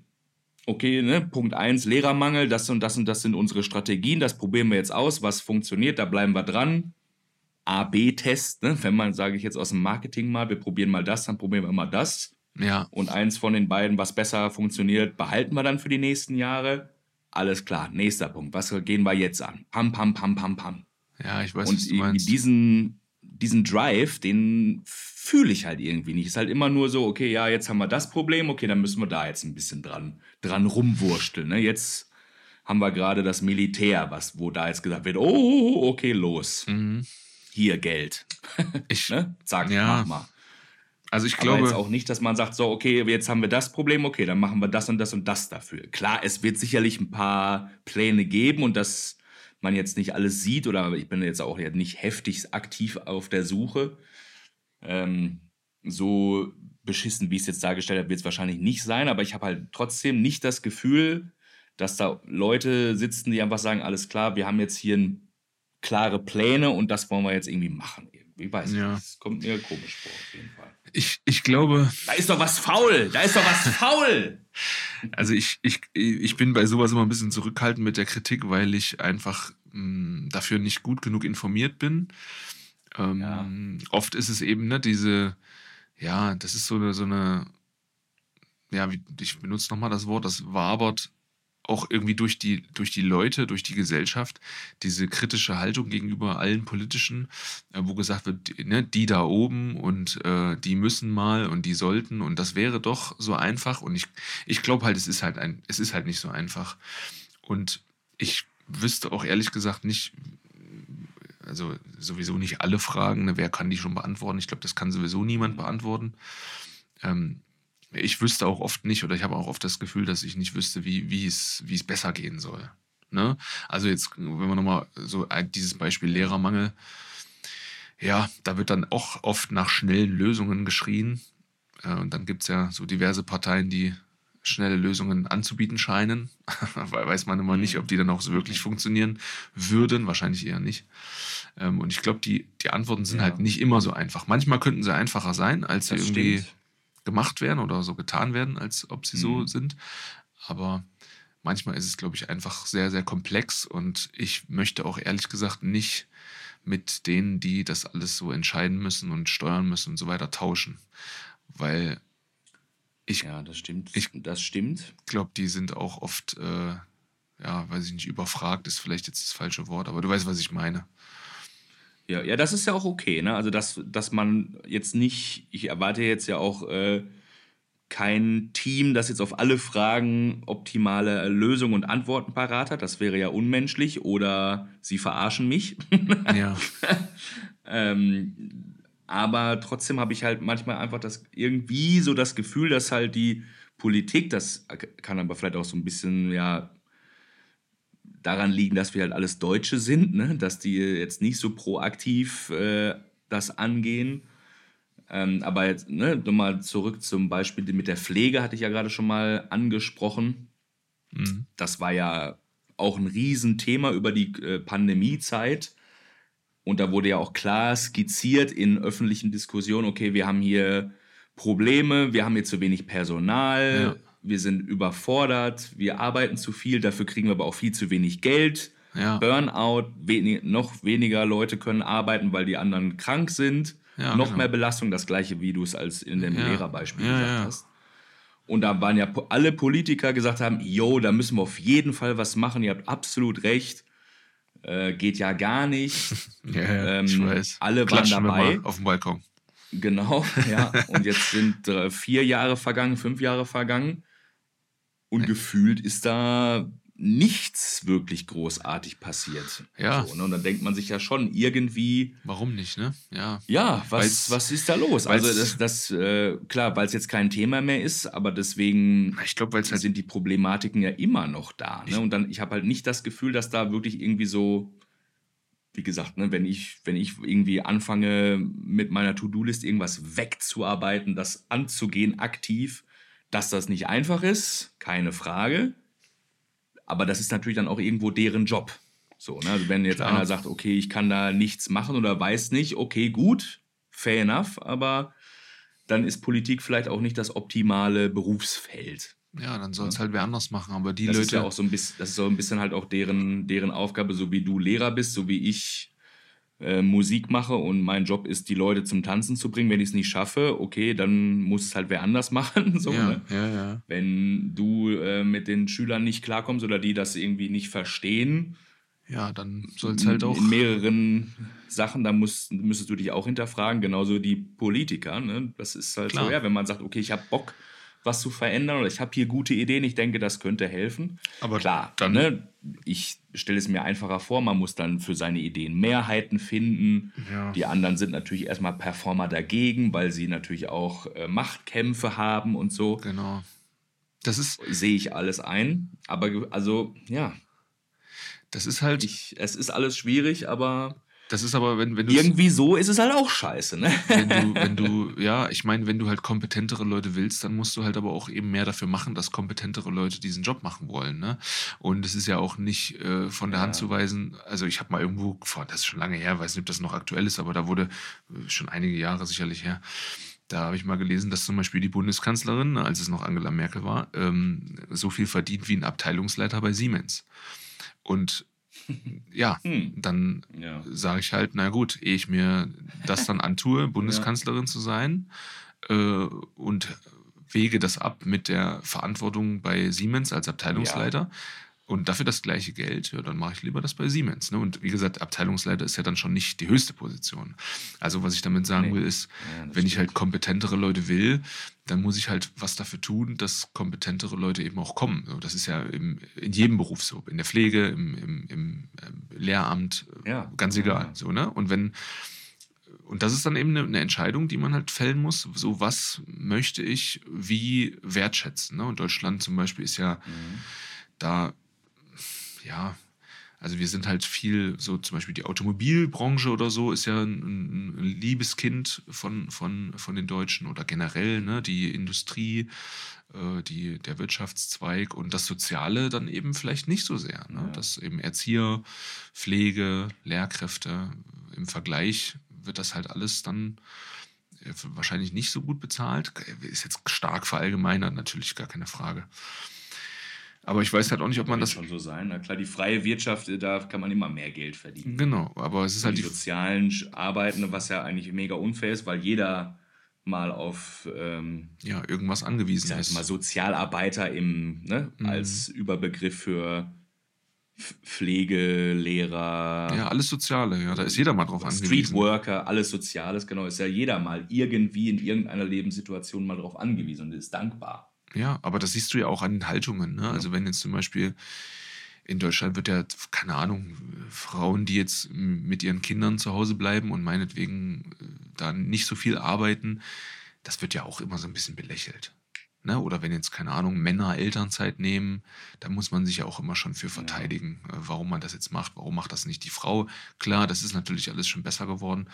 okay, ne, Punkt 1, Lehrermangel, das und das und das sind unsere Strategien, das probieren wir jetzt aus, was funktioniert, da bleiben wir dran. A-B-Test, ne? wenn man, sage ich jetzt aus dem Marketing mal, wir probieren mal das, dann probieren wir mal das. Ja. Und eins von den beiden, was besser funktioniert, behalten wir dann für die nächsten Jahre. Alles klar, nächster Punkt. Was gehen wir jetzt an? Pam, pam, pam, pam, pam. Ja, ich weiß, Und was du meinst. diesen, diesen Drive, den fühle ich halt irgendwie nicht. Ist halt immer nur so, okay, ja, jetzt haben wir das Problem, okay, dann müssen wir da jetzt ein bisschen dran, dran rumwursteln. Ne? Jetzt haben wir gerade das Militär, was, wo da jetzt gesagt wird, oh, okay, los. Mhm hier Geld. Ich, ne? Zack, ja. mach mal. Also ich glaube. Aber jetzt auch nicht, dass man sagt, so, okay, jetzt haben wir das Problem, okay, dann machen wir das und das und das dafür. Klar, es wird sicherlich ein paar Pläne geben und dass man jetzt nicht alles sieht oder ich bin jetzt auch nicht heftig aktiv auf der Suche. Ähm, so beschissen, wie ich es jetzt dargestellt habe, wird es wahrscheinlich nicht sein, aber ich habe halt trotzdem nicht das Gefühl, dass da Leute sitzen, die einfach sagen, alles klar, wir haben jetzt hier klare Pläne und das wollen wir jetzt irgendwie machen. Ich weiß nicht, ja. das kommt mir komisch vor, auf jeden Fall. Ich, ich glaube. Da ist doch was faul! Da ist doch was faul! Also ich, ich, ich bin bei sowas immer ein bisschen zurückhaltend mit der Kritik, weil ich einfach mh, hm, dafür nicht gut genug informiert bin. Ähm, ja. Oft ist es eben, ne, diese, ja, das ist so eine, so eine ja, ich benutze nochmal das Wort, das wabert auch irgendwie durch die, durch die Leute, durch die Gesellschaft, diese kritische Haltung gegenüber allen Politischen, äh, wo gesagt wird, ne, die da oben und äh, die müssen mal und die sollten und das wäre doch so einfach. Und ich, ich glaube halt, es ist halt ein, es ist halt nicht so einfach. Und ich wüsste auch ehrlich gesagt nicht, also sowieso nicht alle Fragen, ne, wer kann die schon beantworten? Ich glaube, das kann sowieso niemand beantworten. Ähm, ich wüsste auch oft nicht oder ich habe auch oft das Gefühl, dass ich nicht wüsste, wie, wie, es, wie es besser gehen soll. Ne? Also jetzt, wenn man nochmal so dieses Beispiel Lehrermangel, ja, da wird dann auch oft nach schnellen Lösungen geschrien. Äh, und dann gibt es ja so diverse Parteien, die schnelle Lösungen anzubieten scheinen. Weil weiß man immer nicht, ob die dann auch so wirklich funktionieren würden. Wahrscheinlich eher nicht. Ähm, und ich glaube, die, die Antworten sind ja. halt nicht immer so einfach. Manchmal könnten sie einfacher sein, als sie das irgendwie stimmt gemacht werden oder so getan werden, als ob sie mhm. so sind. Aber manchmal ist es, glaube ich, einfach sehr, sehr komplex und ich möchte auch ehrlich gesagt nicht mit denen, die das alles so entscheiden müssen und steuern müssen und so weiter tauschen. Weil ich. Ja, das stimmt. Ich, das stimmt. glaube, die sind auch oft, äh, ja, weiß ich nicht, überfragt ist vielleicht jetzt das falsche Wort, aber du weißt, was ich meine. Ja, ja, das ist ja auch okay, ne? Also, dass, dass man jetzt nicht, ich erwarte jetzt ja auch äh, kein Team, das jetzt auf alle Fragen optimale Lösungen und Antworten parat hat. Das wäre ja unmenschlich oder sie verarschen mich. Ja. ähm, aber trotzdem habe ich halt manchmal einfach das irgendwie so das Gefühl, dass halt die Politik, das kann aber vielleicht auch so ein bisschen ja daran liegen, dass wir halt alles Deutsche sind, ne? dass die jetzt nicht so proaktiv äh, das angehen. Ähm, aber jetzt ne, nochmal zurück zum Beispiel mit der Pflege, hatte ich ja gerade schon mal angesprochen. Mhm. Das war ja auch ein Riesenthema über die äh, Pandemiezeit. Und da wurde ja auch klar skizziert in öffentlichen Diskussionen, okay, wir haben hier Probleme, wir haben hier zu wenig Personal, ja wir sind überfordert, wir arbeiten zu viel, dafür kriegen wir aber auch viel zu wenig Geld. Ja. Burnout, wenig, noch weniger Leute können arbeiten, weil die anderen krank sind. Ja, noch genau. mehr Belastung, das gleiche, wie du es als in dem ja. Lehrerbeispiel gesagt hast. Und da waren ja alle Politiker gesagt haben, yo, da müssen wir auf jeden Fall was machen, ihr habt absolut recht. Äh, geht ja gar nicht. ja, ähm, ich weiß. Alle Klatschen waren dabei. auf dem Balkon. Genau, ja. Und jetzt sind äh, vier Jahre vergangen, fünf Jahre vergangen. Und gefühlt ist da nichts wirklich großartig passiert. Ja. So, ne? Und dann denkt man sich ja schon irgendwie. Warum nicht, ne? Ja. Ja, was, was ist da los? Also, das, das äh, klar, weil es jetzt kein Thema mehr ist, aber deswegen ich glaub, halt sind die Problematiken ja immer noch da. Ne? Und dann, ich habe halt nicht das Gefühl, dass da wirklich irgendwie so. Wie gesagt, ne, wenn, ich, wenn ich irgendwie anfange, mit meiner To-Do-List irgendwas wegzuarbeiten, das anzugehen, aktiv, dass das nicht einfach ist, keine Frage. Aber das ist natürlich dann auch irgendwo deren Job. So, ne? Also wenn jetzt Klar. einer sagt, okay, ich kann da nichts machen oder weiß nicht, okay, gut, fair enough, aber dann ist Politik vielleicht auch nicht das optimale Berufsfeld. Ja, dann soll es halt wer anders machen. Aber die das Leute. Ist ja auch so ein bisschen, das ist so ein bisschen halt auch deren, deren Aufgabe, so wie du Lehrer bist, so wie ich äh, Musik mache und mein Job ist, die Leute zum Tanzen zu bringen. Wenn ich es nicht schaffe, okay, dann muss es halt wer anders machen. so, ja, ne? ja, ja. Wenn du äh, mit den Schülern nicht klarkommst oder die das irgendwie nicht verstehen, ja, dann soll es halt auch. In mehreren Sachen, da musst, müsstest du dich auch hinterfragen, genauso die Politiker. Ne? Das ist halt Klar. so, ja, wenn man sagt, okay, ich habe Bock, was zu verändern oder ich habe hier gute Ideen, ich denke, das könnte helfen. Aber klar, dann, ne, ich stelle es mir einfacher vor, man muss dann für seine Ideen Mehrheiten finden. Ja. Die anderen sind natürlich erstmal Performer dagegen, weil sie natürlich auch äh, Machtkämpfe haben und so. Genau. Das ist sehe ich alles ein, aber also ja. Das ist halt ich, es ist alles schwierig, aber das ist aber, wenn, wenn du. Irgendwie so ist es halt auch scheiße, ne? Wenn du, wenn du, ja, ich meine, wenn du halt kompetentere Leute willst, dann musst du halt aber auch eben mehr dafür machen, dass kompetentere Leute diesen Job machen wollen, ne? Und es ist ja auch nicht äh, von der ja. Hand zu weisen. Also, ich habe mal irgendwo, das ist schon lange her, weiß nicht, ob das noch aktuell ist, aber da wurde äh, schon einige Jahre sicherlich her. Da habe ich mal gelesen, dass zum Beispiel die Bundeskanzlerin, als es noch Angela Merkel war, ähm, so viel verdient wie ein Abteilungsleiter bei Siemens. Und ja, hm. dann ja. sage ich halt, na gut, ehe ich mir das dann antue, Bundeskanzlerin ja. zu sein äh, und wege das ab mit der Verantwortung bei Siemens als Abteilungsleiter. Ja. Und dafür das gleiche Geld, ja, dann mache ich lieber das bei Siemens. Ne? Und wie gesagt, Abteilungsleiter ist ja dann schon nicht die höchste Position. Also was ich damit sagen nee. will, ist, ja, wenn stimmt. ich halt kompetentere Leute will, dann muss ich halt was dafür tun, dass kompetentere Leute eben auch kommen. Das ist ja im, in jedem Beruf so, in der Pflege, im, im, im ähm, Lehramt, ja. ganz egal. So, ne? Und wenn und das ist dann eben eine, eine, Entscheidung, die man halt fällen muss. So, was möchte ich wie wertschätzen? Ne? Und Deutschland zum Beispiel ist ja mhm. da ja, also wir sind halt viel, so zum Beispiel die Automobilbranche oder so ist ja ein, ein Liebeskind von, von, von den Deutschen oder generell, ne, die Industrie, äh, die, der Wirtschaftszweig und das Soziale dann eben vielleicht nicht so sehr. Ne? Ja. Dass eben Erzieher, Pflege, Lehrkräfte im Vergleich wird das halt alles dann äh, wahrscheinlich nicht so gut bezahlt. Ist jetzt stark verallgemeinert, natürlich gar keine Frage. Aber ich weiß halt auch nicht, ob man das. schon so sein. Na klar, die freie Wirtschaft, äh, da kann man immer mehr Geld verdienen. Genau, aber es ist halt die, die sozialen Arbeiten, was ja eigentlich mega unfair ist, weil jeder mal auf ähm, ja irgendwas angewiesen ist. Mal Sozialarbeiter im ne, mhm. als Überbegriff für Pflege, Lehrer. Ja, alles Soziale, ja, da ist jeder mal drauf angewiesen. Streetworker, alles Soziales, genau, ist ja jeder mal irgendwie in irgendeiner Lebenssituation mal drauf angewiesen und ist dankbar. Ja, aber das siehst du ja auch an den Haltungen. Ne? Also wenn jetzt zum Beispiel in Deutschland wird ja, keine Ahnung, Frauen, die jetzt mit ihren Kindern zu Hause bleiben und meinetwegen äh, da nicht so viel arbeiten, das wird ja auch immer so ein bisschen belächelt. Ne? Oder wenn jetzt, keine Ahnung, Männer Elternzeit nehmen, da muss man sich ja auch immer schon für verteidigen, ja. Äh, warum man das jetzt macht, warum macht das nicht die Frau. Klar, das ist natürlich alles schon besser geworden.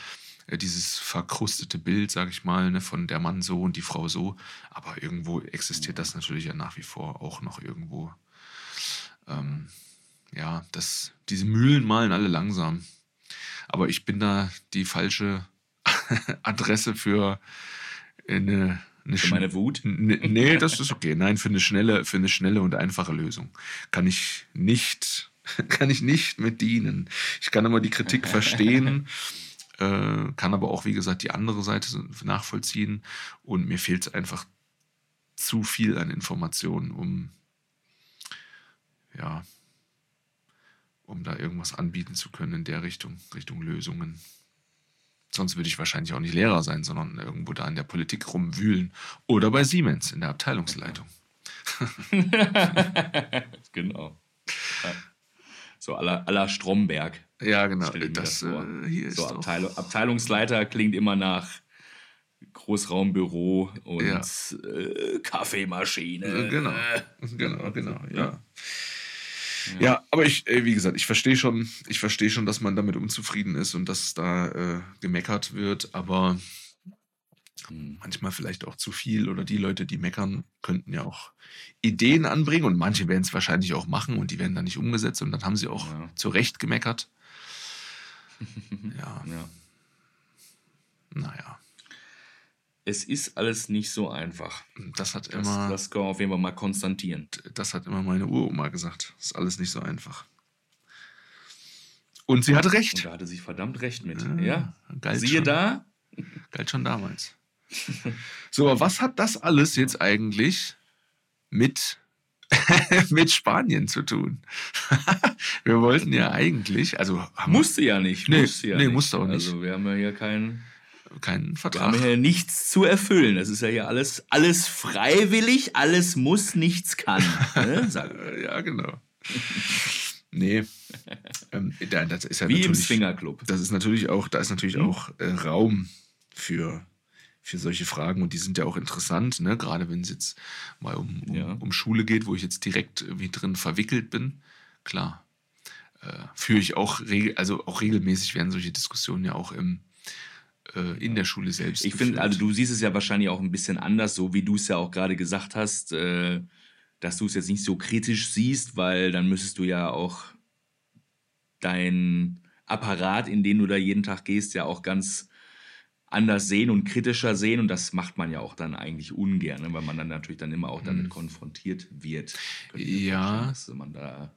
Äh, dieses verkrustete Bild, sag ich mal, ne, von der Mann so und die Frau so. Aber irgendwo existiert das natürlich ja nach wie vor auch noch irgendwo. Ähm, ja, das, diese Mühlen malen alle langsam. Aber ich bin da die falsche Adresse für eine, eine für meine Wut? Nee, das ist okay. Nein, für eine schnelle, für eine schnelle und einfache Lösung kann ich nicht, kann ich nicht mit dienen. Ich kann immer die Kritik verstehen äh, kann aber auch, wie gesagt, die andere Seite nachvollziehen. Und mir fehlt es einfach zu viel an Informationen, um ja, um da irgendwas anbieten zu können in der Richtung, Richtung Lösungen. Sonst würde ich wahrscheinlich auch nicht Lehrer sein, sondern irgendwo da in der Politik rumwühlen. Oder bei Siemens in der Abteilungsleitung. genau. So aller aller Stromberg. Ja, genau. Das, das äh, hier ist so Abteilung, Abteilungsleiter klingt immer nach Großraumbüro und ja. äh, Kaffeemaschine. Genau, genau, genau, ja. ja. Ja, aber ich, wie gesagt, ich verstehe schon, ich verstehe schon, dass man damit unzufrieden ist und dass da äh, gemeckert wird, aber hm. manchmal vielleicht auch zu viel oder die Leute, die meckern, könnten ja auch Ideen anbringen und manche werden es wahrscheinlich auch machen und die werden dann nicht umgesetzt und dann haben sie auch ja. zu Recht gemeckert. ja. ja. Naja. Es ist alles nicht so einfach. Das hat immer. Das, das können wir auf jeden Fall mal konstatieren. Das hat immer meine Uroma gesagt. Das ist alles nicht so einfach. Und sie hatte recht. Und da hatte sie verdammt recht mit. Ja. ja. Siehe schon, da. Galt schon damals. so, aber was hat das alles jetzt eigentlich mit mit Spanien zu tun. wir wollten ja eigentlich, also musste ja nicht, nee, musste ja nee, nicht. musste auch nicht. Also wir haben ja hier keinen keinen Vertrag. Wir haben ja nichts zu erfüllen. Das ist ja hier alles alles freiwillig, alles muss, nichts kann. Ne? ja, genau. nee. Ähm, das ist ja Wie im Swingerclub. Das ist natürlich auch, da ist natürlich hm? auch äh, Raum für für solche Fragen und die sind ja auch interessant, ne? gerade wenn es jetzt mal um, um, ja. um, Schule geht, wo ich jetzt direkt irgendwie drin verwickelt bin. Klar, äh, führe ich auch, also auch regelmäßig werden solche Diskussionen ja auch im, äh, in der Schule selbst. Ich finde, also du siehst es ja wahrscheinlich auch ein bisschen anders, so wie du es ja auch gerade gesagt hast, äh, dass du es jetzt nicht so kritisch siehst, weil dann müsstest du ja auch dein Apparat, in den du da jeden Tag gehst, ja auch ganz anders sehen und kritischer sehen und das macht man ja auch dann eigentlich ungern, ne, weil man dann natürlich dann immer auch damit mhm. konfrontiert wird. Ja. Dass man da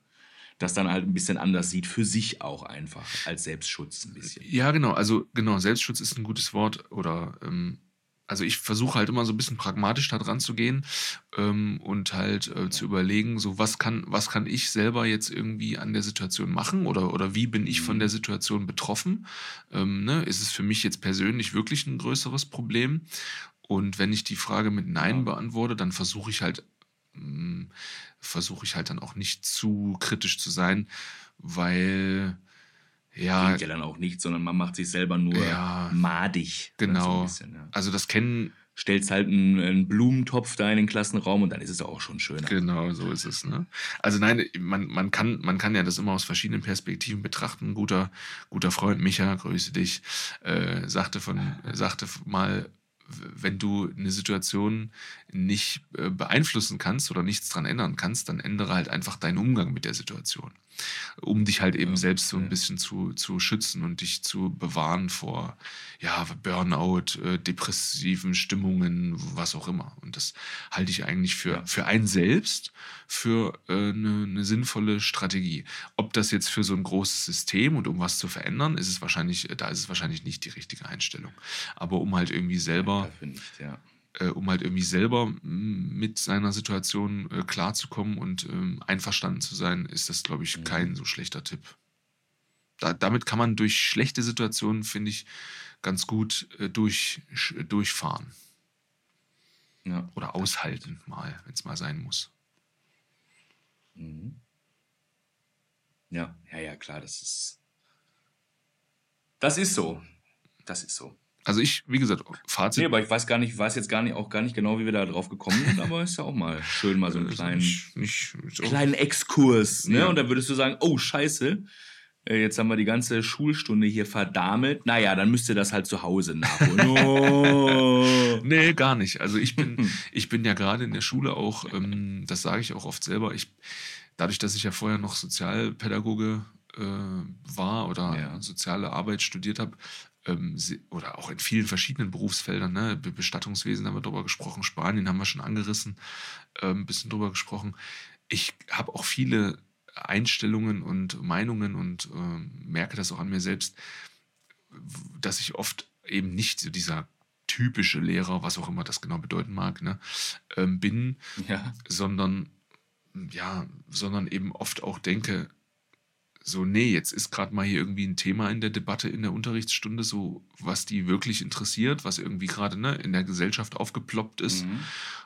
das dann halt ein bisschen anders sieht, für sich auch einfach, als Selbstschutz ein bisschen. Ja, genau, also genau, Selbstschutz ist ein gutes Wort oder ähm, also ich versuche halt immer so ein bisschen pragmatisch da dran zu gehen ähm, und halt äh, zu überlegen, so was kann, was kann ich selber jetzt irgendwie an der Situation machen oder, oder wie bin ich von der Mhm. Situation betroffen? Ähm, ne? Ist es für mich jetzt persönlich wirklich ein größeres Problem? Und wenn ich die Frage mit Nein Ja. beantworte, dann versuche ich halt, mh, versuche ich halt dann auch nicht zu kritisch zu sein, weil ja, Bringt ja dann auch nichts, sondern man macht sich selber nur Ja. madig. ne, So genau. bisschen, ja. Also das kennen Stellst halt einen, einen Blumentopf da in den Klassenraum und dann ist es auch schon schöner. Genau, so ist es. Ne? Also nein, man, man, kann, man kann ja das immer aus verschiedenen Perspektiven betrachten. Ein guter, guter Freund Micha, grüße dich, äh, sagte, von, sagte mal, wenn du eine Situation nicht äh, beeinflussen kannst oder nichts dran ändern kannst, dann ändere halt einfach deinen Umgang mit der Situation. Um dich halt eben Ja, selbst so ein ja. bisschen zu, zu schützen und dich zu bewahren vor ja, Burnout, äh, depressiven Stimmungen, was auch immer. Und das halte ich eigentlich für, Ja. für einen selbst für äh, eine, eine sinnvolle Strategie. Ob das jetzt für so ein großes System und um was zu verändern, ist es wahrscheinlich, da ist es wahrscheinlich nicht die richtige Einstellung. Aber um halt irgendwie selber nicht, ja. Äh, um halt irgendwie selber mm, mit seiner Situation äh, klarzukommen und ähm, einverstanden zu sein, ist das, glaube ich, Mhm. kein so schlechter Tipp. Da, damit kann man durch schlechte Situationen, finde ich, ganz gut äh, durch, durchfahren ja. oder aushalten, mal, wenn es mal sein muss. Mhm. Ja, ja, ja, klar, das ist. Das ist so. Das ist so. Also ich, wie gesagt, Fazit. Nee, aber ich weiß gar nicht, weiß jetzt gar nicht, auch gar nicht genau, wie wir da drauf gekommen sind, aber ist ja auch mal schön, mal so einen äh, kleinen, nicht, nicht, so- kleinen Exkurs. Ne? Ja. Und dann würdest du sagen, oh Scheiße, äh, jetzt haben wir die ganze Schulstunde hier verdammt. Naja, dann müsst ihr das halt zu Hause nachholen. Oh. Nee, gar nicht. Also ich bin, ich bin ja gerade in der Schule auch, ähm, das sage ich auch oft selber, ich, dadurch, dass ich ja vorher noch Sozialpädagoge äh, war oder Ja. soziale Arbeit studiert habe, oder auch in vielen verschiedenen Berufsfeldern, ne? Be- Bestattungswesen haben wir drüber gesprochen, Spanien haben wir schon angerissen, äh, ein bisschen drüber gesprochen. Ich habe auch viele Einstellungen und Meinungen und ähm, merke das auch an mir selbst, dass ich oft eben nicht so dieser typische Lehrer, was auch immer das genau bedeuten mag, ne, ähm, bin, Ja. sondern ja, sondern eben oft auch denke, so, nee, jetzt ist gerade mal hier irgendwie ein Thema in der Debatte in der Unterrichtsstunde, so was die wirklich interessiert, was irgendwie gerade ne, in der Gesellschaft aufgeploppt ist. Mhm.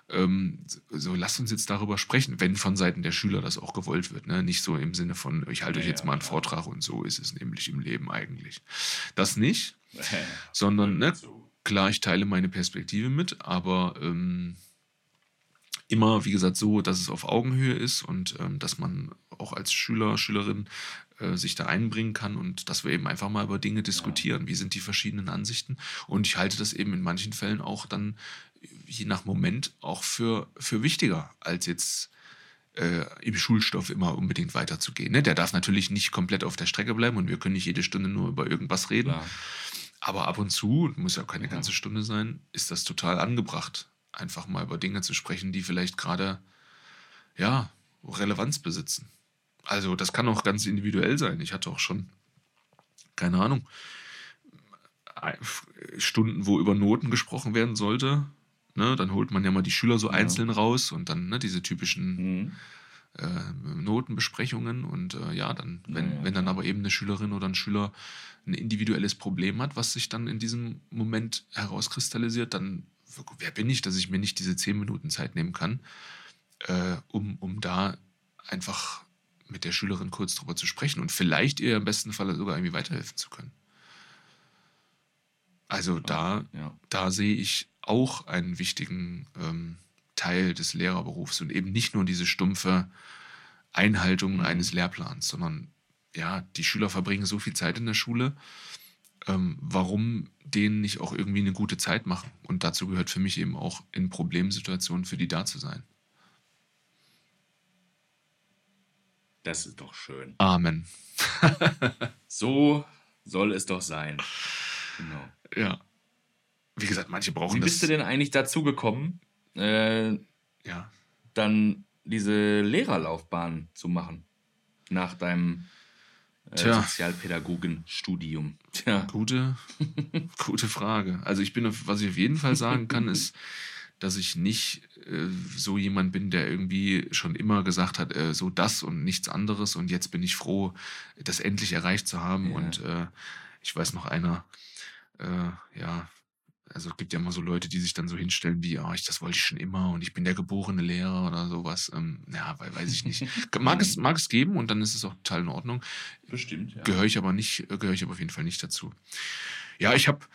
Ähm, so, lasst uns jetzt darüber sprechen, wenn von Seiten der Schüler das auch gewollt wird. Ne? Nicht so im Sinne von, ich halte Ja, euch jetzt ja, mal einen klar. Vortrag und so ist es nämlich im Leben eigentlich. Das nicht, sondern ne, klar, ich teile meine Perspektive mit, aber ähm, immer, wie gesagt, so, dass es auf Augenhöhe ist und ähm, dass man auch als Schüler, Schülerin sich da einbringen kann und dass wir eben einfach mal über Dinge diskutieren. Wie sind die verschiedenen Ansichten? Und ich halte das eben in manchen Fällen auch dann, je nach Moment, auch für, für wichtiger, als jetzt äh, im Schulstoff immer unbedingt weiterzugehen. Ne? Der darf natürlich nicht komplett auf der Strecke bleiben und wir können nicht jede Stunde nur über irgendwas reden. Klar. Aber ab und zu, muss ja auch keine Ja. ganze Stunde sein, ist das total angebracht, einfach mal über Dinge zu sprechen, die vielleicht gerade, ja, Relevanz besitzen. Also das kann auch ganz individuell sein. Ich hatte auch schon, keine Ahnung, Stunden, wo über Noten gesprochen werden sollte. Ne, dann holt man ja mal die Schüler so Ja. einzeln raus und dann ne, diese typischen Mhm. äh, Notenbesprechungen und äh, ja, dann, wenn, Ja, ja, wenn dann aber eben eine Schülerin oder ein Schüler ein individuelles Problem hat, was sich dann in diesem Moment herauskristallisiert, dann wer bin ich, dass ich mir nicht diese zehn Minuten Zeit nehmen kann, äh, um, um da einfach mit der Schülerin kurz drüber zu sprechen und vielleicht ihr im besten Falle sogar irgendwie weiterhelfen zu können. Also da, Ja. da sehe ich auch einen wichtigen ähm, Teil des Lehrerberufs und eben nicht nur diese stumpfe Einhaltung Mhm. eines Lehrplans, sondern ja, die Schüler verbringen so viel Zeit in der Schule. Ähm, warum denen nicht auch irgendwie eine gute Zeit machen? Und dazu gehört für mich eben auch in Problemsituationen für die da zu sein. Das ist doch schön. Amen. So soll es doch sein. Genau. Ja. Wie gesagt, manche brauchen Wie das. bist du denn eigentlich dazu gekommen, äh, Ja. dann diese Lehrerlaufbahn zu machen? Nach deinem äh. Sozialpädagogenstudium? Tja. Gute, gute Frage. Also ich bin, auf- was ich auf jeden Fall sagen kann, ist, dass ich nicht äh, so jemand bin, der irgendwie schon immer gesagt hat, äh, so das und nichts anderes und jetzt bin ich froh, das endlich erreicht zu haben. Ja. Und äh, ich weiß noch einer, äh, ja, also es gibt ja immer so Leute, die sich dann so hinstellen wie, ah, ich, das wollte ich schon immer und ich bin der geborene Lehrer oder sowas. Ähm, ja, weil, weiß ich nicht. Mag es, mag es geben und dann ist es auch total in Ordnung. Bestimmt, ja. Gehöre ich aber nicht, gehöre ich aber auf jeden Fall nicht dazu. Ja, ich habe,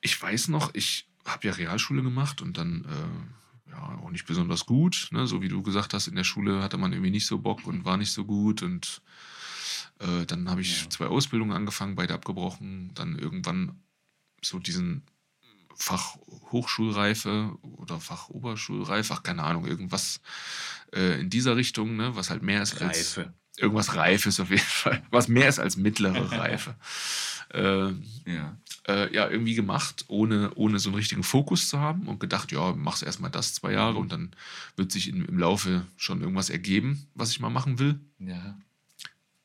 ich weiß noch, ich habe ja Realschule gemacht und dann äh, ja auch nicht besonders gut, ne? so wie du gesagt hast, in der Schule hatte man irgendwie nicht so Bock und war nicht so gut und äh, dann habe ich Ja. zwei Ausbildungen angefangen, beide abgebrochen, dann irgendwann so diesen Fach Hochschulreife oder Fach Oberschulreife, ach keine Ahnung, irgendwas äh, in dieser Richtung, ne, was halt mehr ist als Reife. irgendwas Reifes auf jeden Fall, was mehr ist als mittlere Reife. Äh, Ja. äh, ja, irgendwie gemacht, ohne, ohne so einen richtigen Fokus zu haben und gedacht, ja, machst erstmal das zwei Jahre und dann wird sich in, im Laufe schon irgendwas ergeben, was ich mal machen will. Ja.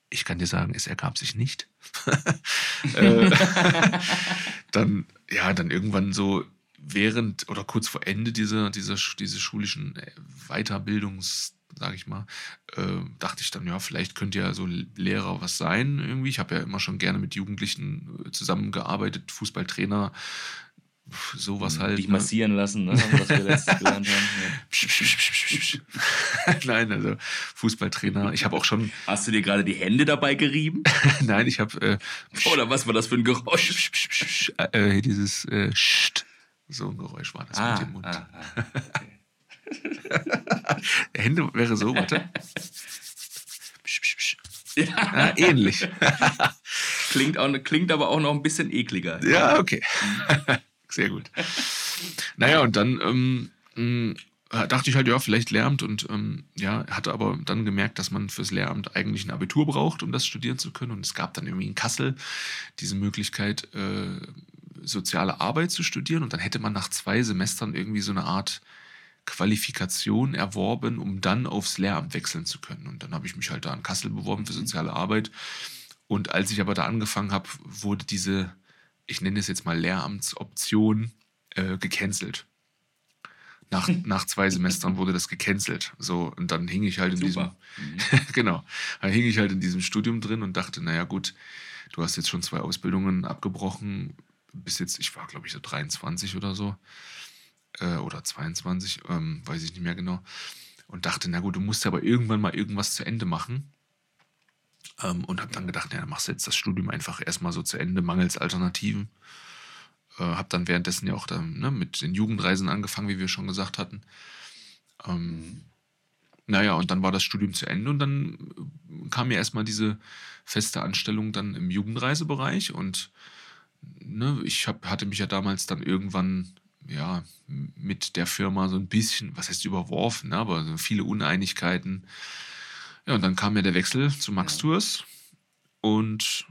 Ich kann dir sagen, es ergab sich nicht. äh, dann, ja, dann irgendwann so während oder kurz vor Ende dieser, dieser, dieses schulischen äh, Weiterbildungs, sage ich mal, äh, dachte ich dann, ja, vielleicht könnte ja so Lehrer was sein irgendwie. Ich habe ja immer schon gerne mit Jugendlichen äh, zusammengearbeitet, Fußballtrainer, sowas halt. Dich ne? massieren lassen, ne? was wir letztes gelernt haben. Psch. Nein, also Fußballtrainer. Ich habe auch schon, Ja. Hast du dir gerade die Hände dabei gerieben? nein, ich habe äh, Oder was war das für ein Geräusch? Äh, dieses äh. So ein Geräusch war das mit dem Mund. ah, ah, okay. Hände wäre so, warte. Psch, psch, psch. Ja, Ah, ähnlich. klingt, auch, klingt aber auch noch ein bisschen ekliger. Ja, okay. Sehr gut. Naja, und dann ähm, mh, dachte ich halt, ja, vielleicht Lehramt und ähm, ja, hatte aber dann gemerkt, dass man fürs Lehramt eigentlich ein Abitur braucht, um das studieren zu können. Und es gab dann irgendwie in Kassel diese Möglichkeit, äh, soziale Arbeit zu studieren. Und dann hätte man nach zwei Semestern irgendwie so eine Art Qualifikation erworben, um dann aufs Lehramt wechseln zu können. Und dann habe ich mich halt da in Kassel beworben für soziale Arbeit. Und als ich aber da angefangen habe, wurde diese, ich nenne es jetzt mal Lehramtsoption, äh, gecancelt. Nach, nach zwei Semestern wurde das gecancelt. So, und dann hing ich halt in Super. Mhm. diesem, genau, dann hing ich halt in diesem Studium drin und dachte, naja gut, du hast jetzt schon zwei Ausbildungen abgebrochen, bis jetzt, ich war glaube ich so 23 oder so, äh, oder 22, ähm, weiß ich nicht mehr genau. Und dachte, na gut, du musst aber irgendwann mal irgendwas zu Ende machen. Ähm, und habe dann gedacht, ja, dann machst du jetzt das Studium einfach erstmal so zu Ende, mangels Alternativen. Äh, habe dann währenddessen ja auch dann, ne, mit den Jugendreisen angefangen, wie wir schon gesagt hatten. Ähm, naja, und dann war das Studium zu Ende und dann äh, kam ja erstmal diese feste Anstellung dann im Jugendreisebereich und ne, ich hab, hatte mich ja damals dann irgendwann ja mit der Firma so ein bisschen, was heißt überworfen, ne, aber so viele Uneinigkeiten. Ja, und dann kam ja der Wechsel zu Max Ja. Tours und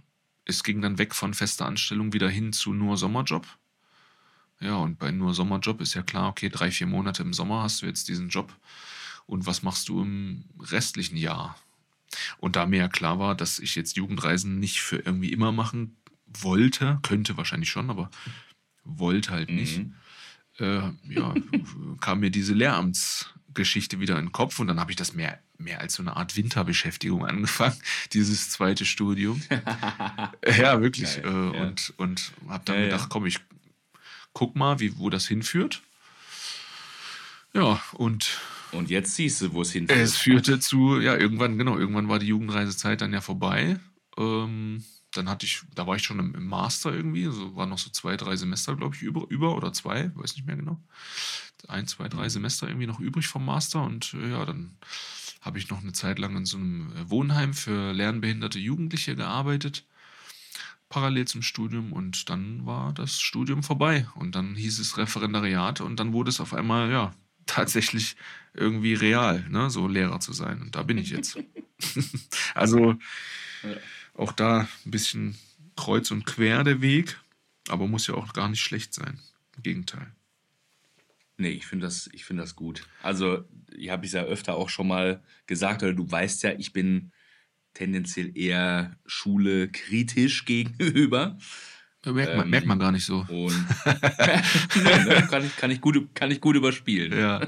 es ging dann weg von fester Anstellung wieder hin zu nur Sommerjob. Ja, und bei nur Sommerjob ist ja klar, okay, drei, vier Monate im Sommer hast du jetzt diesen Job und was machst du im restlichen Jahr? Und da mir ja klar war, dass ich jetzt Jugendreisen nicht für irgendwie immer machen wollte, könnte wahrscheinlich schon, aber wollte halt nicht, Mhm. Äh, ja, kam mir diese Lehramtsgeschichte wieder in den Kopf und dann habe ich das mehr, mehr als so eine Art Winterbeschäftigung angefangen, dieses zweite Studium. ja, wirklich. Äh, ja. Und, und habe dann ja. gedacht, komm, ich guck mal, wie, wo das hinführt. Ja, und Und jetzt siehst du, wo es hinführt. es führte zu, ja, irgendwann, genau, irgendwann war die Jugendreisezeit dann ja vorbei. Ähm, dann hatte ich, da war ich schon im, im Master irgendwie, so waren noch so zwei, drei Semester, glaube ich, über, über oder zwei, weiß nicht mehr genau. Ein, zwei, drei Semester irgendwie noch übrig vom Master und äh, ja, dann habe ich noch eine Zeit lang in so einem äh, Wohnheim für lernbehinderte Jugendliche gearbeitet, parallel zum Studium und dann war das Studium vorbei und dann hieß es Referendariat und dann wurde es auf einmal, ja, tatsächlich irgendwie real, ne, so Lehrer zu sein und da bin ich jetzt. also Ja. Auch da ein bisschen kreuz und quer der Weg, aber muss ja auch gar nicht schlecht sein. Im Gegenteil. Nee, ich finde das, ich find das gut. Also, ich habe es ja öfter auch schon mal gesagt, oder du weißt ja, ich bin tendenziell eher Schule kritisch gegenüber. Merkt man, ähm, merkt man gar nicht so. Und nee, ne, kann, ich, kann, ich gut, kann ich gut überspielen. Ja.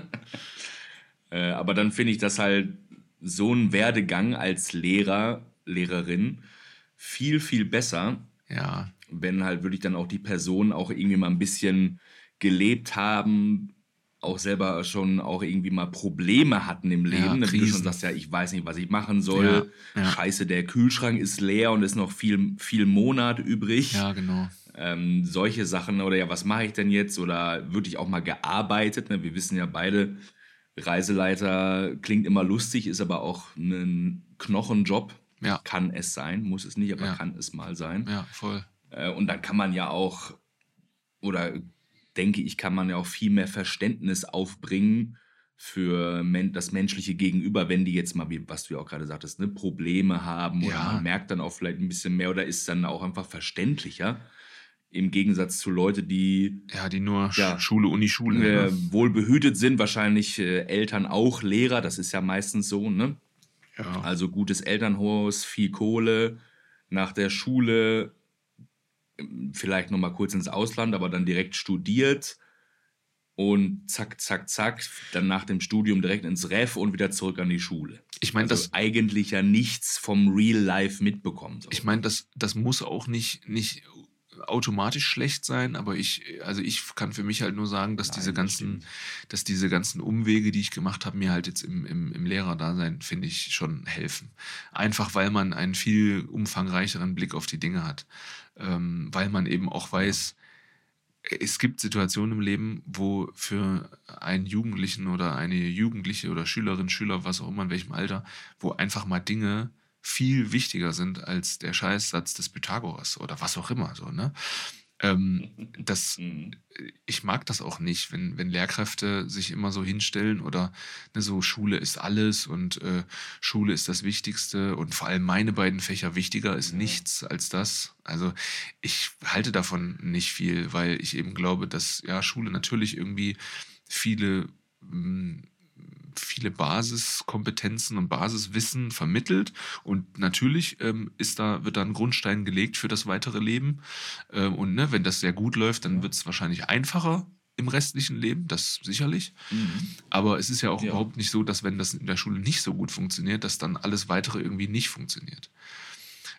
äh, aber dann finde ich das halt so ein Werdegang als Lehrer, Lehrerin viel, viel besser. Ja. Wenn halt wirklich dann auch die Personen auch irgendwie mal ein bisschen gelebt haben, auch selber schon auch irgendwie mal Probleme hatten im Leben. Ja, ne, Wie du schon sagst, ja, ich weiß nicht, was ich machen soll. Ja, ja. Scheiße, der Kühlschrank ist leer und ist noch viel, viel Monat übrig. Ja, genau. Ähm, solche Sachen oder ja, was mache ich denn jetzt? Oder wirklich auch mal gearbeitet. Ne? Wir wissen ja beide, Reiseleiter klingt immer lustig, ist aber auch ein Knochenjob. Ja. Kann es sein, muss es nicht, aber kann es mal sein. Ja, voll. Äh, und dann kann man ja auch oder denke ich, kann man ja auch viel mehr Verständnis aufbringen für das menschliche Gegenüber, wenn die jetzt mal, was du ja auch gerade sagtest, ne, Probleme haben oder ja. man merkt dann auch vielleicht ein bisschen mehr oder ist dann auch einfach verständlicher. Im Gegensatz zu Leuten, die. Ja, die nur ja, Schule, Uni, Schule. Äh, ne? wohlbehütet sind, wahrscheinlich äh, Eltern auch Lehrer, das ist ja meistens so, ne? Ja. Also gutes Elternhaus, viel Kohle, nach der Schule vielleicht noch mal kurz ins Ausland, aber dann direkt studiert und zack, zack, zack, dann nach dem Studium direkt ins Ref und wieder zurück an die Schule. Ich meine, also das eigentlich ja nichts vom Real Life mitbekommen. Ich meine, das, das muss auch nicht, nicht automatisch schlecht sein, aber ich, also ich kann für mich halt nur sagen, dass Nein, diese ganzen, dass diese ganzen Umwege, die ich gemacht habe, mir halt jetzt im, im, im Lehrerdasein, finde ich, schon helfen. Einfach weil man einen viel umfangreicheren Blick auf die Dinge hat. Ähm, weil man eben auch weiß, es gibt Situationen im Leben, wo für einen Jugendlichen oder eine Jugendliche oder Schülerin, Schüler, was auch immer, in welchem Alter, wo einfach mal Dinge viel wichtiger sind als der Scheißsatz des Pythagoras oder was auch immer. So, ne? Ähm, das, mhm. ich mag das auch nicht, wenn, wenn Lehrkräfte sich immer so hinstellen oder ne, so Schule ist alles und äh, Schule ist das Wichtigste und vor allem meine beiden Fächer wichtiger ist ja. nichts als das. Also ich halte davon nicht viel, weil ich eben glaube, dass ja Schule natürlich irgendwie viele mh, hm, viele Basiskompetenzen und Basiswissen vermittelt. Und natürlich ähm, ist da, wird da ein Grundstein gelegt für das weitere Leben. Ähm, und ne, wenn das sehr gut läuft, dann wird es wahrscheinlich einfacher im restlichen Leben, das sicherlich. Mhm. Aber es ist ja auch ja. überhaupt nicht so, dass wenn das in der Schule nicht so gut funktioniert, dass dann alles weitere irgendwie nicht funktioniert.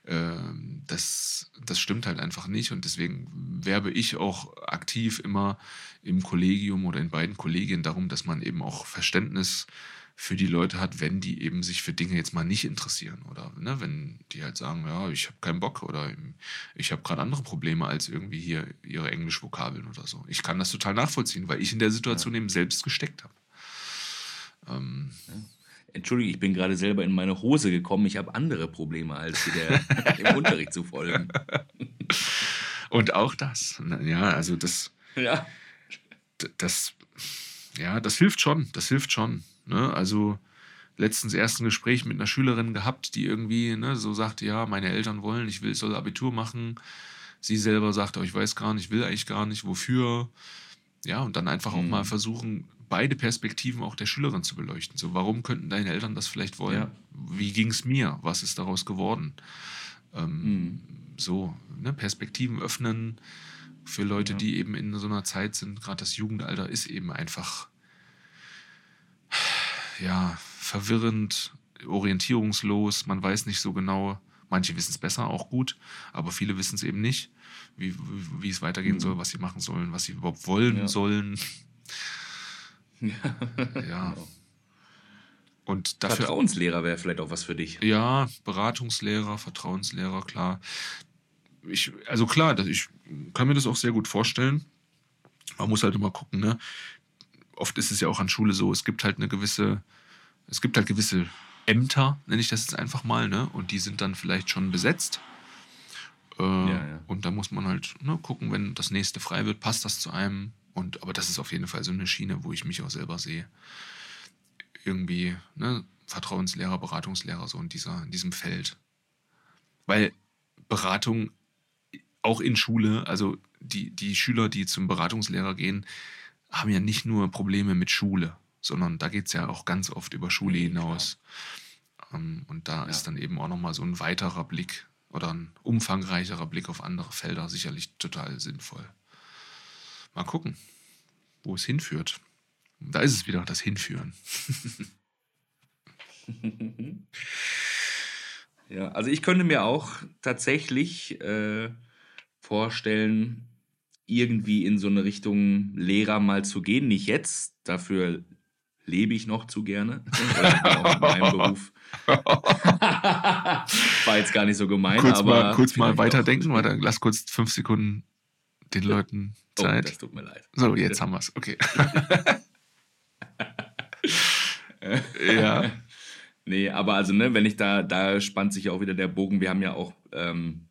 Ähm, das, das stimmt halt einfach nicht und deswegen werbe ich auch aktiv immer im Kollegium oder in beiden Kollegien darum, dass man eben auch Verständnis für die Leute hat, wenn die eben sich für Dinge jetzt mal nicht interessieren oder ne, wenn die halt sagen, ja, ich habe keinen Bock oder ich habe gerade andere Probleme als irgendwie hier ihre Englischvokabeln oder so. Ich kann das total nachvollziehen, weil ich in der Situation ja. eben selbst gesteckt habe. Ähm, ja. Entschuldige, ich bin gerade selber in meine Hose gekommen. Ich habe andere Probleme, als der, im Unterricht zu folgen. Und auch das. Ja, also das. Ja. Das, ja, das hilft schon. Das hilft schon. Ne? Also letztens erst ein Gespräch mit einer Schülerin gehabt, die irgendwie ne, so sagte, ja, meine Eltern wollen, ich will, soll Abitur machen. Sie selber sagte, oh, ich weiß gar nicht, ich will eigentlich gar nicht, wofür. Ja, und dann einfach auch mhm. mal versuchen, beide Perspektiven auch der Schülerin zu beleuchten. So, warum könnten deine Eltern das vielleicht wollen? Ja. Wie ging es mir? Was ist daraus geworden? Ähm, mhm. So, ne, Perspektiven öffnen für Leute, ja. die eben in so einer Zeit sind. Gerade das Jugendalter ist eben einfach ja verwirrend, orientierungslos. Man weiß nicht so genau. Manche wissen es besser, auch gut, aber viele wissen es eben nicht, wie, wie, wie es weitergehen mhm. soll, was sie machen sollen, was sie überhaupt wollen ja. sollen. Ja. Genau. Und dafür, Vertrauenslehrer wäre vielleicht auch was für dich. Ja, Beratungslehrer, Vertrauenslehrer, klar. Ich, also klar, das, ich kann mir das auch sehr gut vorstellen. Man muss halt immer gucken, ne? Oft ist es ja auch an Schule so, es gibt halt eine gewisse, es gibt halt gewisse Ämter, nenne ich das jetzt einfach mal, ne? Und die sind dann vielleicht schon besetzt. Äh, ja, ja. Und da muss man halt ne, gucken, wenn das nächste frei wird, passt das zu einem und, aber das ist auf jeden Fall so eine Schiene, wo ich mich auch selber sehe. Irgendwie, ne, Vertrauenslehrer, Beratungslehrer, so in, dieser, in diesem Feld. Weil Beratung auch in Schule, also die, die Schüler, die zum Beratungslehrer gehen, haben ja nicht nur Probleme mit Schule, sondern da geht es ja auch ganz oft über Schule hinaus. Ähm, und da Ja. ist dann eben auch nochmal so ein weiterer Blick oder ein umfangreicherer Blick auf andere Felder sicherlich total sinnvoll. Mal gucken, wo es hinführt. Da ist es wieder, das Hinführen. Ja, also ich könnte mir auch tatsächlich äh, vorstellen, irgendwie in so eine Richtung Lehrer mal zu gehen. Nicht jetzt, dafür lebe ich noch zu gerne. Oder auch in meinem Beruf. War jetzt gar nicht so gemeint, kurz aber. mal, kurz mal weiterdenken, warte, lass kurz fünf Sekunden den Leuten Oh, Zeit. das tut mir leid. so, jetzt haben wir es. Okay. ja. Nee, aber also, ne, wenn ich da, da spannt sich auch wieder der Bogen. Wir haben ja auch ähm,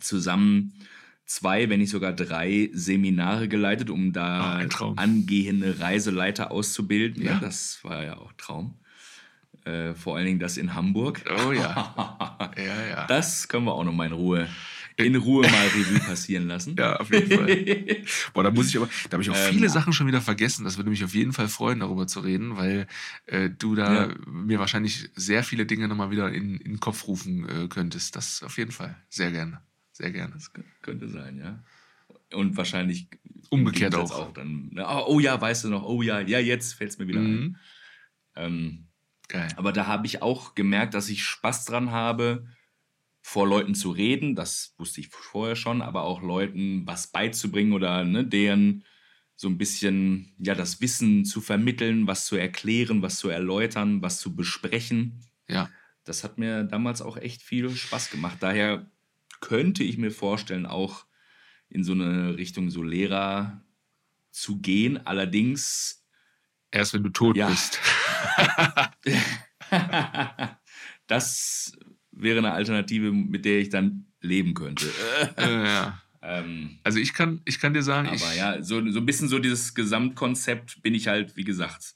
zusammen zwei, wenn nicht sogar drei Seminare geleitet, um da Traum. angehende Reiseleiter auszubilden. Ja. Ja. das war ja auch Traum. Äh, vor allen Dingen das in Hamburg. Oh ja. Ja, ja. Das können wir auch noch mal in Ruhe, in Ruhe mal Revue passieren lassen. Ja, auf jeden Fall. Boah, da muss ich aber, da habe ich auch Ähm, viele Sachen schon wieder vergessen. Das würde mich auf jeden Fall freuen, darüber zu reden, weil äh, du da Ja. mir wahrscheinlich sehr viele Dinge nochmal wieder in, in den Kopf rufen äh, könntest. Das auf jeden Fall. Sehr gerne. Sehr gerne. Das kö- könnte sein, ja. Und wahrscheinlich Umgekehrt Gegensatz auch. dann, oh, oh ja, weißt du noch, oh ja, ja, jetzt fällt es mir wieder ein. Mhm. Ähm, Geil. aber da habe ich auch gemerkt, dass ich Spaß dran habe, vor Leuten zu reden. Das wusste ich vorher schon, aber auch Leuten was beizubringen oder ne, deren so ein bisschen ja das Wissen zu vermitteln, was zu erklären, was zu erläutern, was zu besprechen. Ja. Das hat mir damals auch echt viel Spaß gemacht. Daher könnte ich mir vorstellen, auch in so eine Richtung so Lehrer zu gehen. Allerdings Erst wenn du tot Ja. bist. das wäre eine Alternative, mit der ich dann leben könnte. ja. ähm, Also ich kann, ich kann dir sagen, aber ich, ja, so, so ein bisschen so dieses Gesamtkonzept bin ich halt, wie gesagt,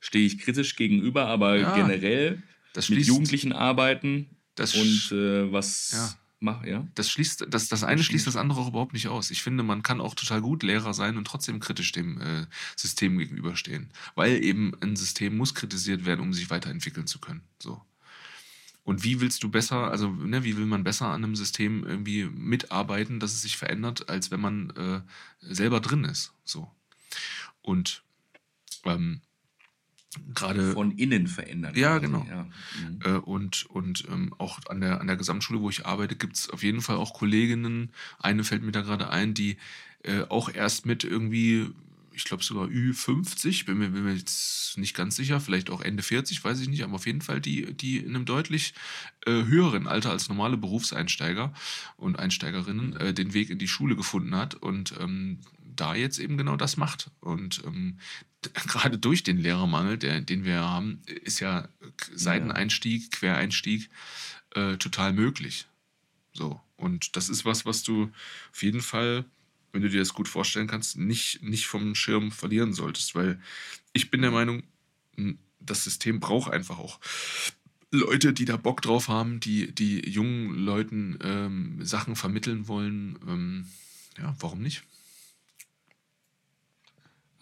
stehe ich kritisch gegenüber, aber Ja, generell mit Jugendlichen arbeiten das, und äh, was. Mach, ja. das schließt, das, das eine schließt das andere auch überhaupt nicht aus. Ich finde, man kann auch total gut Lehrer sein und trotzdem kritisch dem äh, System gegenüberstehen. Weil eben ein System muss kritisiert werden, um sich weiterentwickeln zu können. So. Und wie willst du besser, also ne, wie will man besser an einem System irgendwie mitarbeiten, dass es sich verändert, als wenn man äh, selber drin ist? So. Und ähm, gerade Von innen verändern. Ja, quasi, genau. Ja. Mhm. äh, und, und ähm, auch an der, an der Gesamtschule, wo ich arbeite, gibt es auf jeden Fall auch Kolleginnen, eine fällt mir da gerade ein, die äh, auch erst mit irgendwie, ich glaube sogar Ü50, bin mir, bin mir jetzt nicht ganz sicher, vielleicht auch Ende 40, weiß ich nicht, aber auf jeden Fall die, die in einem deutlich äh, höheren Alter als normale Berufseinsteiger und Einsteigerinnen äh, den Weg in die Schule gefunden hat und ähm, da jetzt eben genau das macht. Und ähm, gerade durch den Lehrermangel, der, den wir haben, ist ja Seiteneinstieg, Quereinstieg äh, total möglich. So. Und das ist was, was du auf jeden Fall, wenn du dir das gut vorstellen kannst, nicht, nicht vom Schirm verlieren solltest. Weil ich bin der Meinung, m, das System braucht einfach auch Leute, die da Bock drauf haben, die, die jungen Leuten ähm, Sachen vermitteln wollen. Ähm, ja, warum nicht?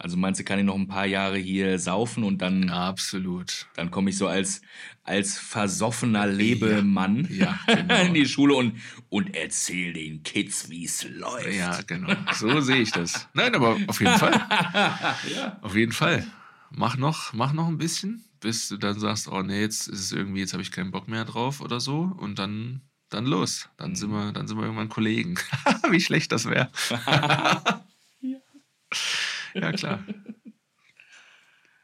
Also meinst du, kann ich noch ein paar Jahre hier saufen und dann, Absolut. dann komme ich so als, als versoffener Lebemann Ja, genau. in die Schule und, und erzähl den Kids, wie es läuft. Ja, genau. So sehe ich das. Nein, aber auf jeden Fall. ja. Auf jeden Fall. Mach noch, mach noch ein bisschen, bis du dann sagst, oh nee, jetzt ist es irgendwie, jetzt habe ich keinen Bock mehr drauf oder so. Und dann, dann los. Dann sind wir, dann sind wir irgendwann Kollegen. Wie schlecht das wäre. Ja, klar.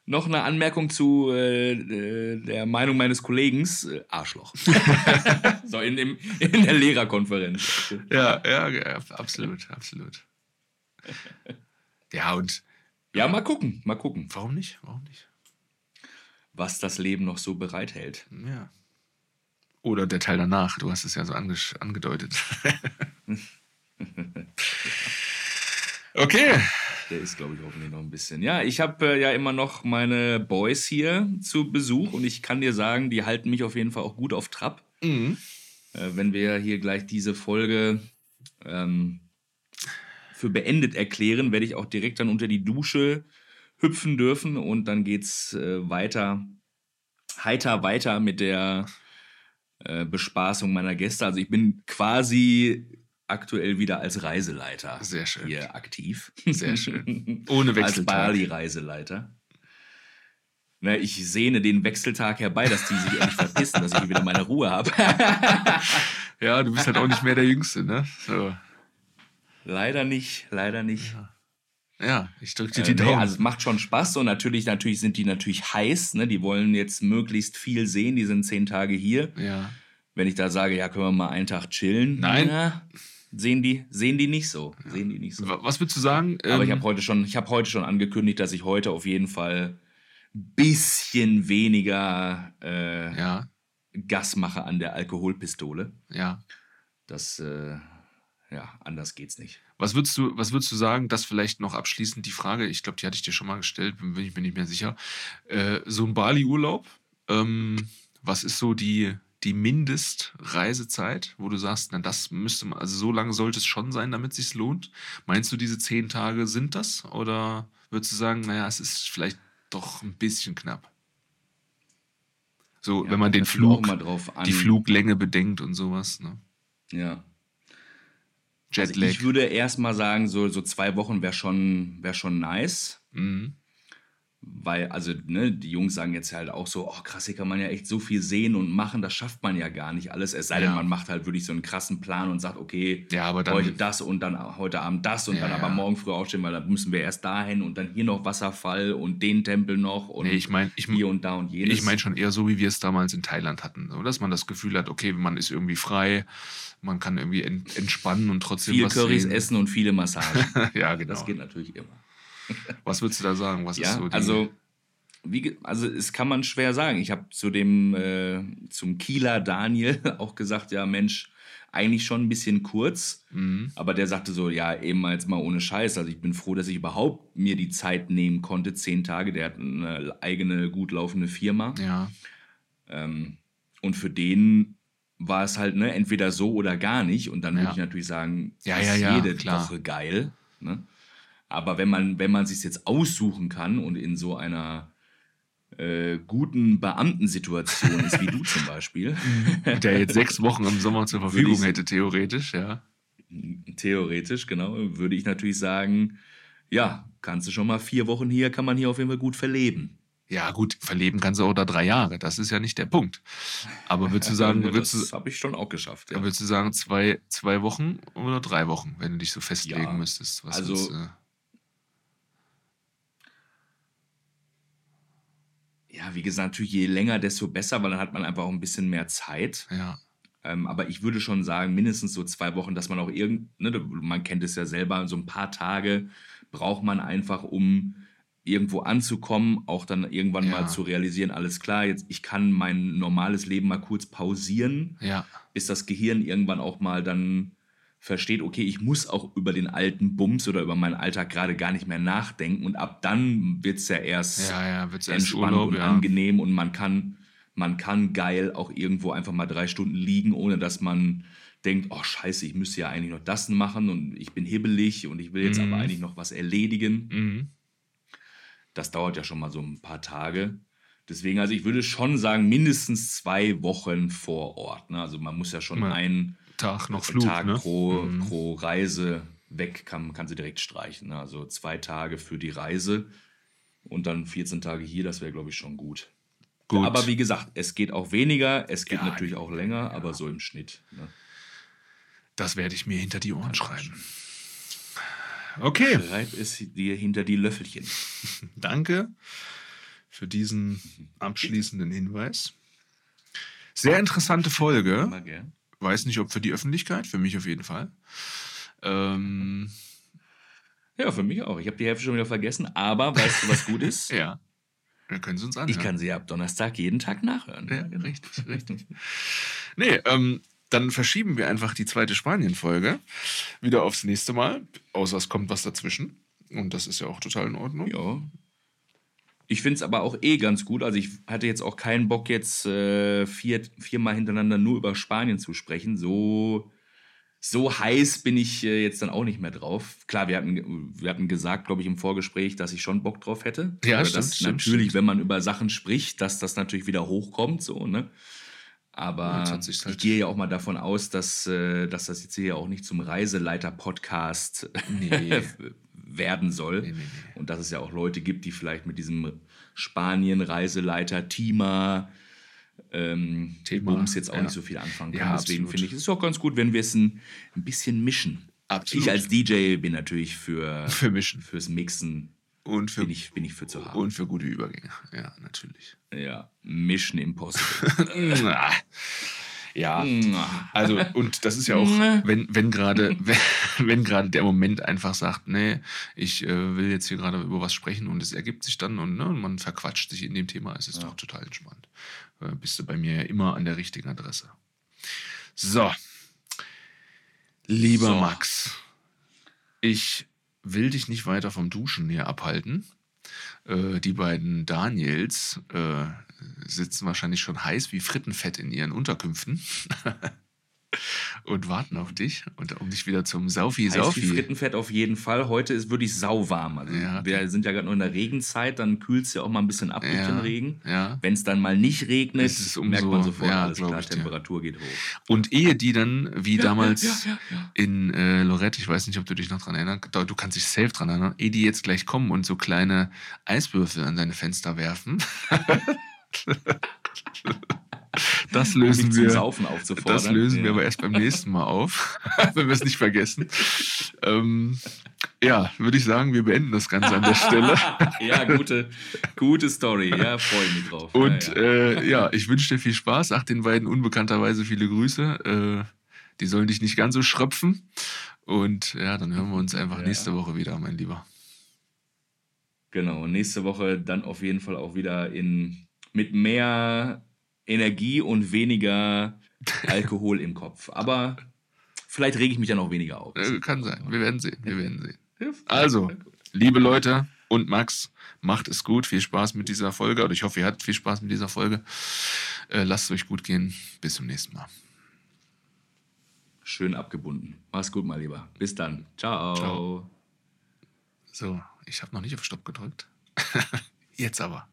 Noch eine Anmerkung zu äh, äh, der Meinung meines Kollegen. Äh, Arschloch. so, in, dem, in der Lehrerkonferenz. Ja, ja, ja, absolut, absolut. Ja, und Ja, mal gucken, mal gucken, warum nicht? Warum nicht? was das Leben noch so bereithält. Ja. Oder der Teil danach, du hast es ja so ange angedeutet. okay. Der ist, glaube ich, hoffentlich noch ein bisschen. Ja, ich habe äh, ja immer noch meine Boys hier zu Besuch und ich kann dir sagen, die halten mich auf jeden Fall auch gut auf Trab. Mhm. Äh, wenn wir hier gleich diese Folge ähm, für beendet erklären, werde ich auch direkt dann unter die Dusche hüpfen dürfen und dann geht's äh, weiter heiter weiter mit der äh, Bespaßung meiner Gäste. Also ich bin quasi aktuell wieder als Reiseleiter Sehr schön. hier aktiv. Sehr schön. Ohne als Wechseltag. Bali-Reiseleiter. Ne, ich sehne den Wechseltag herbei, dass die sich endlich verpissen, dass ich wieder meine Ruhe habe. Ja, du bist halt auch nicht mehr der Jüngste, ne? So. leider nicht, leider nicht. Ja, ich drücke dir Äh, die nee, Daumen. also es macht schon Spaß und natürlich, natürlich sind die natürlich heiß. Ne? Die wollen jetzt möglichst viel sehen. Die sind zehn Tage hier. ja. Wenn ich da sage, ja, können wir mal einen Tag chillen, Nein. na, sehen die, sehen die nicht so. Sehen die nicht so. Wa- Was würdest du sagen? Aber ich Ähm, habe heute schon, ich habe heute schon angekündigt, dass ich heute auf jeden Fall ein bisschen weniger äh, ja, Gas mache an der Alkoholpistole. ja. Das, äh, ja, anders geht's nicht. Was würdest du, was würdest du sagen, das vielleicht noch abschließend die Frage, ich glaube, die hatte ich dir schon mal gestellt, bin ich mir nicht mehr sicher. Äh, so ein Bali-Urlaub, ähm, was ist so die, die Mindestreisezeit, wo du sagst, na, das müsste man, also so lange sollte es schon sein, damit es sich lohnt? Meinst du, diese zehn Tage sind das? Oder würdest du sagen, naja, es ist vielleicht doch ein bisschen knapp? So, Ja, wenn man den Flug, mal drauf an. die Fluglänge bedenkt und sowas, ne? Ja. Also Jetlag. ich würde erst mal sagen, so, so zwei Wochen wäre schon, wär schon nice. mhm. Weil, also, ne, die Jungs sagen jetzt halt auch so, oh krass, hier kann man ja echt so viel sehen und machen, das schafft man ja gar nicht alles. Es sei denn, Ja. man macht halt wirklich so einen krassen Plan und sagt, okay, Ja, aber heute das und dann heute Abend das und Ja, dann aber morgen früh aufstehen, weil dann müssen wir erst dahin und dann hier noch Wasserfall und den Tempel noch und Nee, ich meine, ich, hier und da und jenes. Ich meine schon eher so, wie wir es damals in Thailand hatten. So, dass man das Gefühl hat, okay, man ist irgendwie frei, man kann irgendwie ent entspannen und trotzdem viel was Currys sehen. essen und viele Massagen. ja, genau. Das geht natürlich immer. Was würdest du da sagen? Was ist Ja, so die, also, wie, also es kann man schwer sagen. Ich habe zu dem, äh, zum Kieler Daniel auch gesagt, ja Mensch, eigentlich schon ein bisschen kurz. Mhm. Aber der sagte so, ja, eben mal jetzt mal ohne Scheiß. Also ich bin froh, dass ich überhaupt mir die Zeit nehmen konnte, zehn Tage. Der hat eine eigene, gut laufende Firma. Ja, Ähm, und für den war es halt, ne, entweder so oder gar nicht. Und dann würde Ja. ich natürlich sagen, Ja, ist ja, ja, jede klar. Woche geil. Ne? Aber wenn man, wenn man sich jetzt aussuchen kann und in so einer äh, guten Beamtensituation ist, wie du zum Beispiel, der jetzt sechs Wochen im Sommer zur Verfügung hätte, theoretisch, ja. theoretisch, genau, würde ich natürlich sagen, ja, kannst du schon mal vier Wochen hier, kann man hier auf jeden Fall gut verleben. Ja, gut, verleben kannst du auch da drei Jahre. Das ist ja nicht der Punkt. Aber würdest du sagen, würdest das habe ich schon auch geschafft. Ja. würdest du sagen, zwei, zwei Wochen oder drei Wochen, wenn du dich so festlegen Ja, müsstest? Was also- würdest du- Ja, wie gesagt, natürlich je länger, desto besser, weil dann hat man einfach auch ein bisschen mehr Zeit. ja, Ähm, aber ich würde schon sagen, mindestens so zwei Wochen, dass man auch irgend, ne, man kennt es ja selber, so ein paar Tage braucht man einfach, um irgendwo anzukommen, auch dann irgendwann Ja. mal zu realisieren, alles klar, jetzt ich kann mein normales Leben mal kurz pausieren, ja, bis das Gehirn irgendwann auch mal dann versteht, okay, ich muss auch über den alten Bums oder über meinen Alltag gerade gar nicht mehr nachdenken und ab dann wird es ja erst ja, ja, wird's entspannt Urlaub, und ja. angenehm und man kann, man kann geil auch irgendwo einfach mal drei Stunden liegen, ohne dass man denkt, oh scheiße, ich müsste ja eigentlich noch das machen und ich bin hibbelig und ich will jetzt Mhm. aber eigentlich noch was erledigen. Mhm. Das dauert ja schon mal so ein paar Tage. Deswegen, also ich würde schon sagen, mindestens zwei Wochen vor Ort. Ne? Also man muss ja schon Ja. einen Tag noch Flug, Tag ne? pro, Mhm. pro Reise weg kann, kann sie direkt streichen. Ne? Also zwei Tage für die Reise und dann 14 Tage hier, das wäre, glaube ich, schon gut. Gut. Aber wie gesagt, es geht auch weniger, es geht Ja, natürlich auch länger, aber so im Schnitt. Ne? Das werde ich mir hinter die Ohren schreiben. Okay, Schreib es dir hinter die Löffelchen. danke für diesen abschließenden Hinweis. Sehr interessante Folge. Immer gern. Weiß nicht, ob für die Öffentlichkeit, für mich auf jeden Fall. Ähm, Ja, für mich auch. Ich habe die Hälfte schon wieder vergessen, aber weißt du, was gut ist? ja, dann können Sie uns anhören. Ich kann sie ab Donnerstag jeden Tag nachhören. Ja, richtig, richtig. Nee, ähm, dann verschieben wir einfach die zweite Spanien-Folge wieder aufs nächste Mal, außer es kommt was dazwischen. Und das ist ja auch total in Ordnung. Ja. Ich finde es aber auch eh ganz gut. Also ich hatte jetzt auch keinen Bock, jetzt äh, vier, viermal hintereinander nur über Spanien zu sprechen. So so heiß bin ich äh, jetzt dann auch nicht mehr drauf. Klar, wir hatten, wir hatten gesagt, glaube ich, im Vorgespräch, dass ich schon Bock drauf hätte. Ja, Aber stimmt, dass stimmt, natürlich, stimmt. wenn man über Sachen spricht, dass das natürlich wieder hochkommt, so, ne? Aber sich's ich gehe ja auch mal davon aus, dass, äh, dass das jetzt hier auch nicht zum Reiseleiter-Podcast Nee. werden soll. Nee, nee, nee. Und dass es ja auch Leute gibt, die vielleicht mit diesem Spanien-Reiseleiter, Thema, ähm, Thema, Bums jetzt auch ja. nicht so viel anfangen können. Ja, Deswegen finde ich, es ist auch ganz gut, wenn wir es ein, ein bisschen mischen. Absolut. Ich als DJ bin natürlich für, Für Mischen. fürs Mixen, Und für, bin ich, bin ich für zu haben. und für gute Übergänge. Ja, natürlich. Ja, Mission Impossible. ja. Also, und das ist ja auch, wenn, wenn gerade, wenn, wenn gerade der Moment einfach sagt, nee, ich äh, will jetzt hier gerade über was sprechen und es ergibt sich dann und, ne, und man verquatscht sich in dem Thema, es ist doch total entspannt. Äh, bist du bei mir ja immer an der richtigen Adresse. So. Lieber So. Max, ich will dich nicht weiter vom Duschen hier abhalten. Äh, die beiden Daniels äh, sitzen wahrscheinlich schon heiß wie Frittenfett in ihren Unterkünften und warten auf dich und um dich wieder zum Saufi Heiß wie Saufi. Frittenfett auf jeden Fall. Heute ist wirklich sauwarm. Also Ja, wir sind ja gerade noch in der Regenzeit, dann kühlt es ja auch mal ein bisschen ab durch Ja, den Regen. ja. Wenn es dann mal nicht regnet, umso- merkt man sofort, alles klar, ich. Temperatur geht hoch. Und ehe die dann, wie damals in äh, Lorette, ich weiß nicht, ob du dich noch dran erinnerst, du kannst dich safe dran erinnern, ehe die jetzt gleich kommen und so kleine Eiswürfel an deine Fenster werfen. das lösen wir. Das lösen wir ja. aber erst beim nächsten Mal auf, wenn wir es nicht vergessen. Ähm, ja, würde ich sagen, wir beenden das Ganze an der Stelle. ja, gute, gute Story. Ja, freue ich mich drauf. Und ja, ja. Äh, ja, ich wünsche dir viel Spaß. Sag den beiden unbekannterweise viele Grüße. Äh, die sollen dich nicht ganz so schröpfen. Und ja, dann hören wir uns einfach nächste Woche wieder, mein Lieber. Genau, nächste Woche dann auf jeden Fall auch wieder in, mit mehr Energie und weniger Alkohol im Kopf. Aber vielleicht rege ich mich dann auch weniger auf. Kann sein. Wir werden sehen. Wir werden sehen. Also, liebe Leute und Max, macht es gut. Viel Spaß mit dieser Folge. Oder ich hoffe, ihr hattet viel Spaß mit dieser Folge. Äh, lasst es euch gut gehen. Bis zum nächsten Mal. Schön abgebunden. Mach's gut, mein Lieber. Bis dann. Ciao. Ciao. So, ich habe noch nicht auf Stopp gedrückt. Jetzt aber.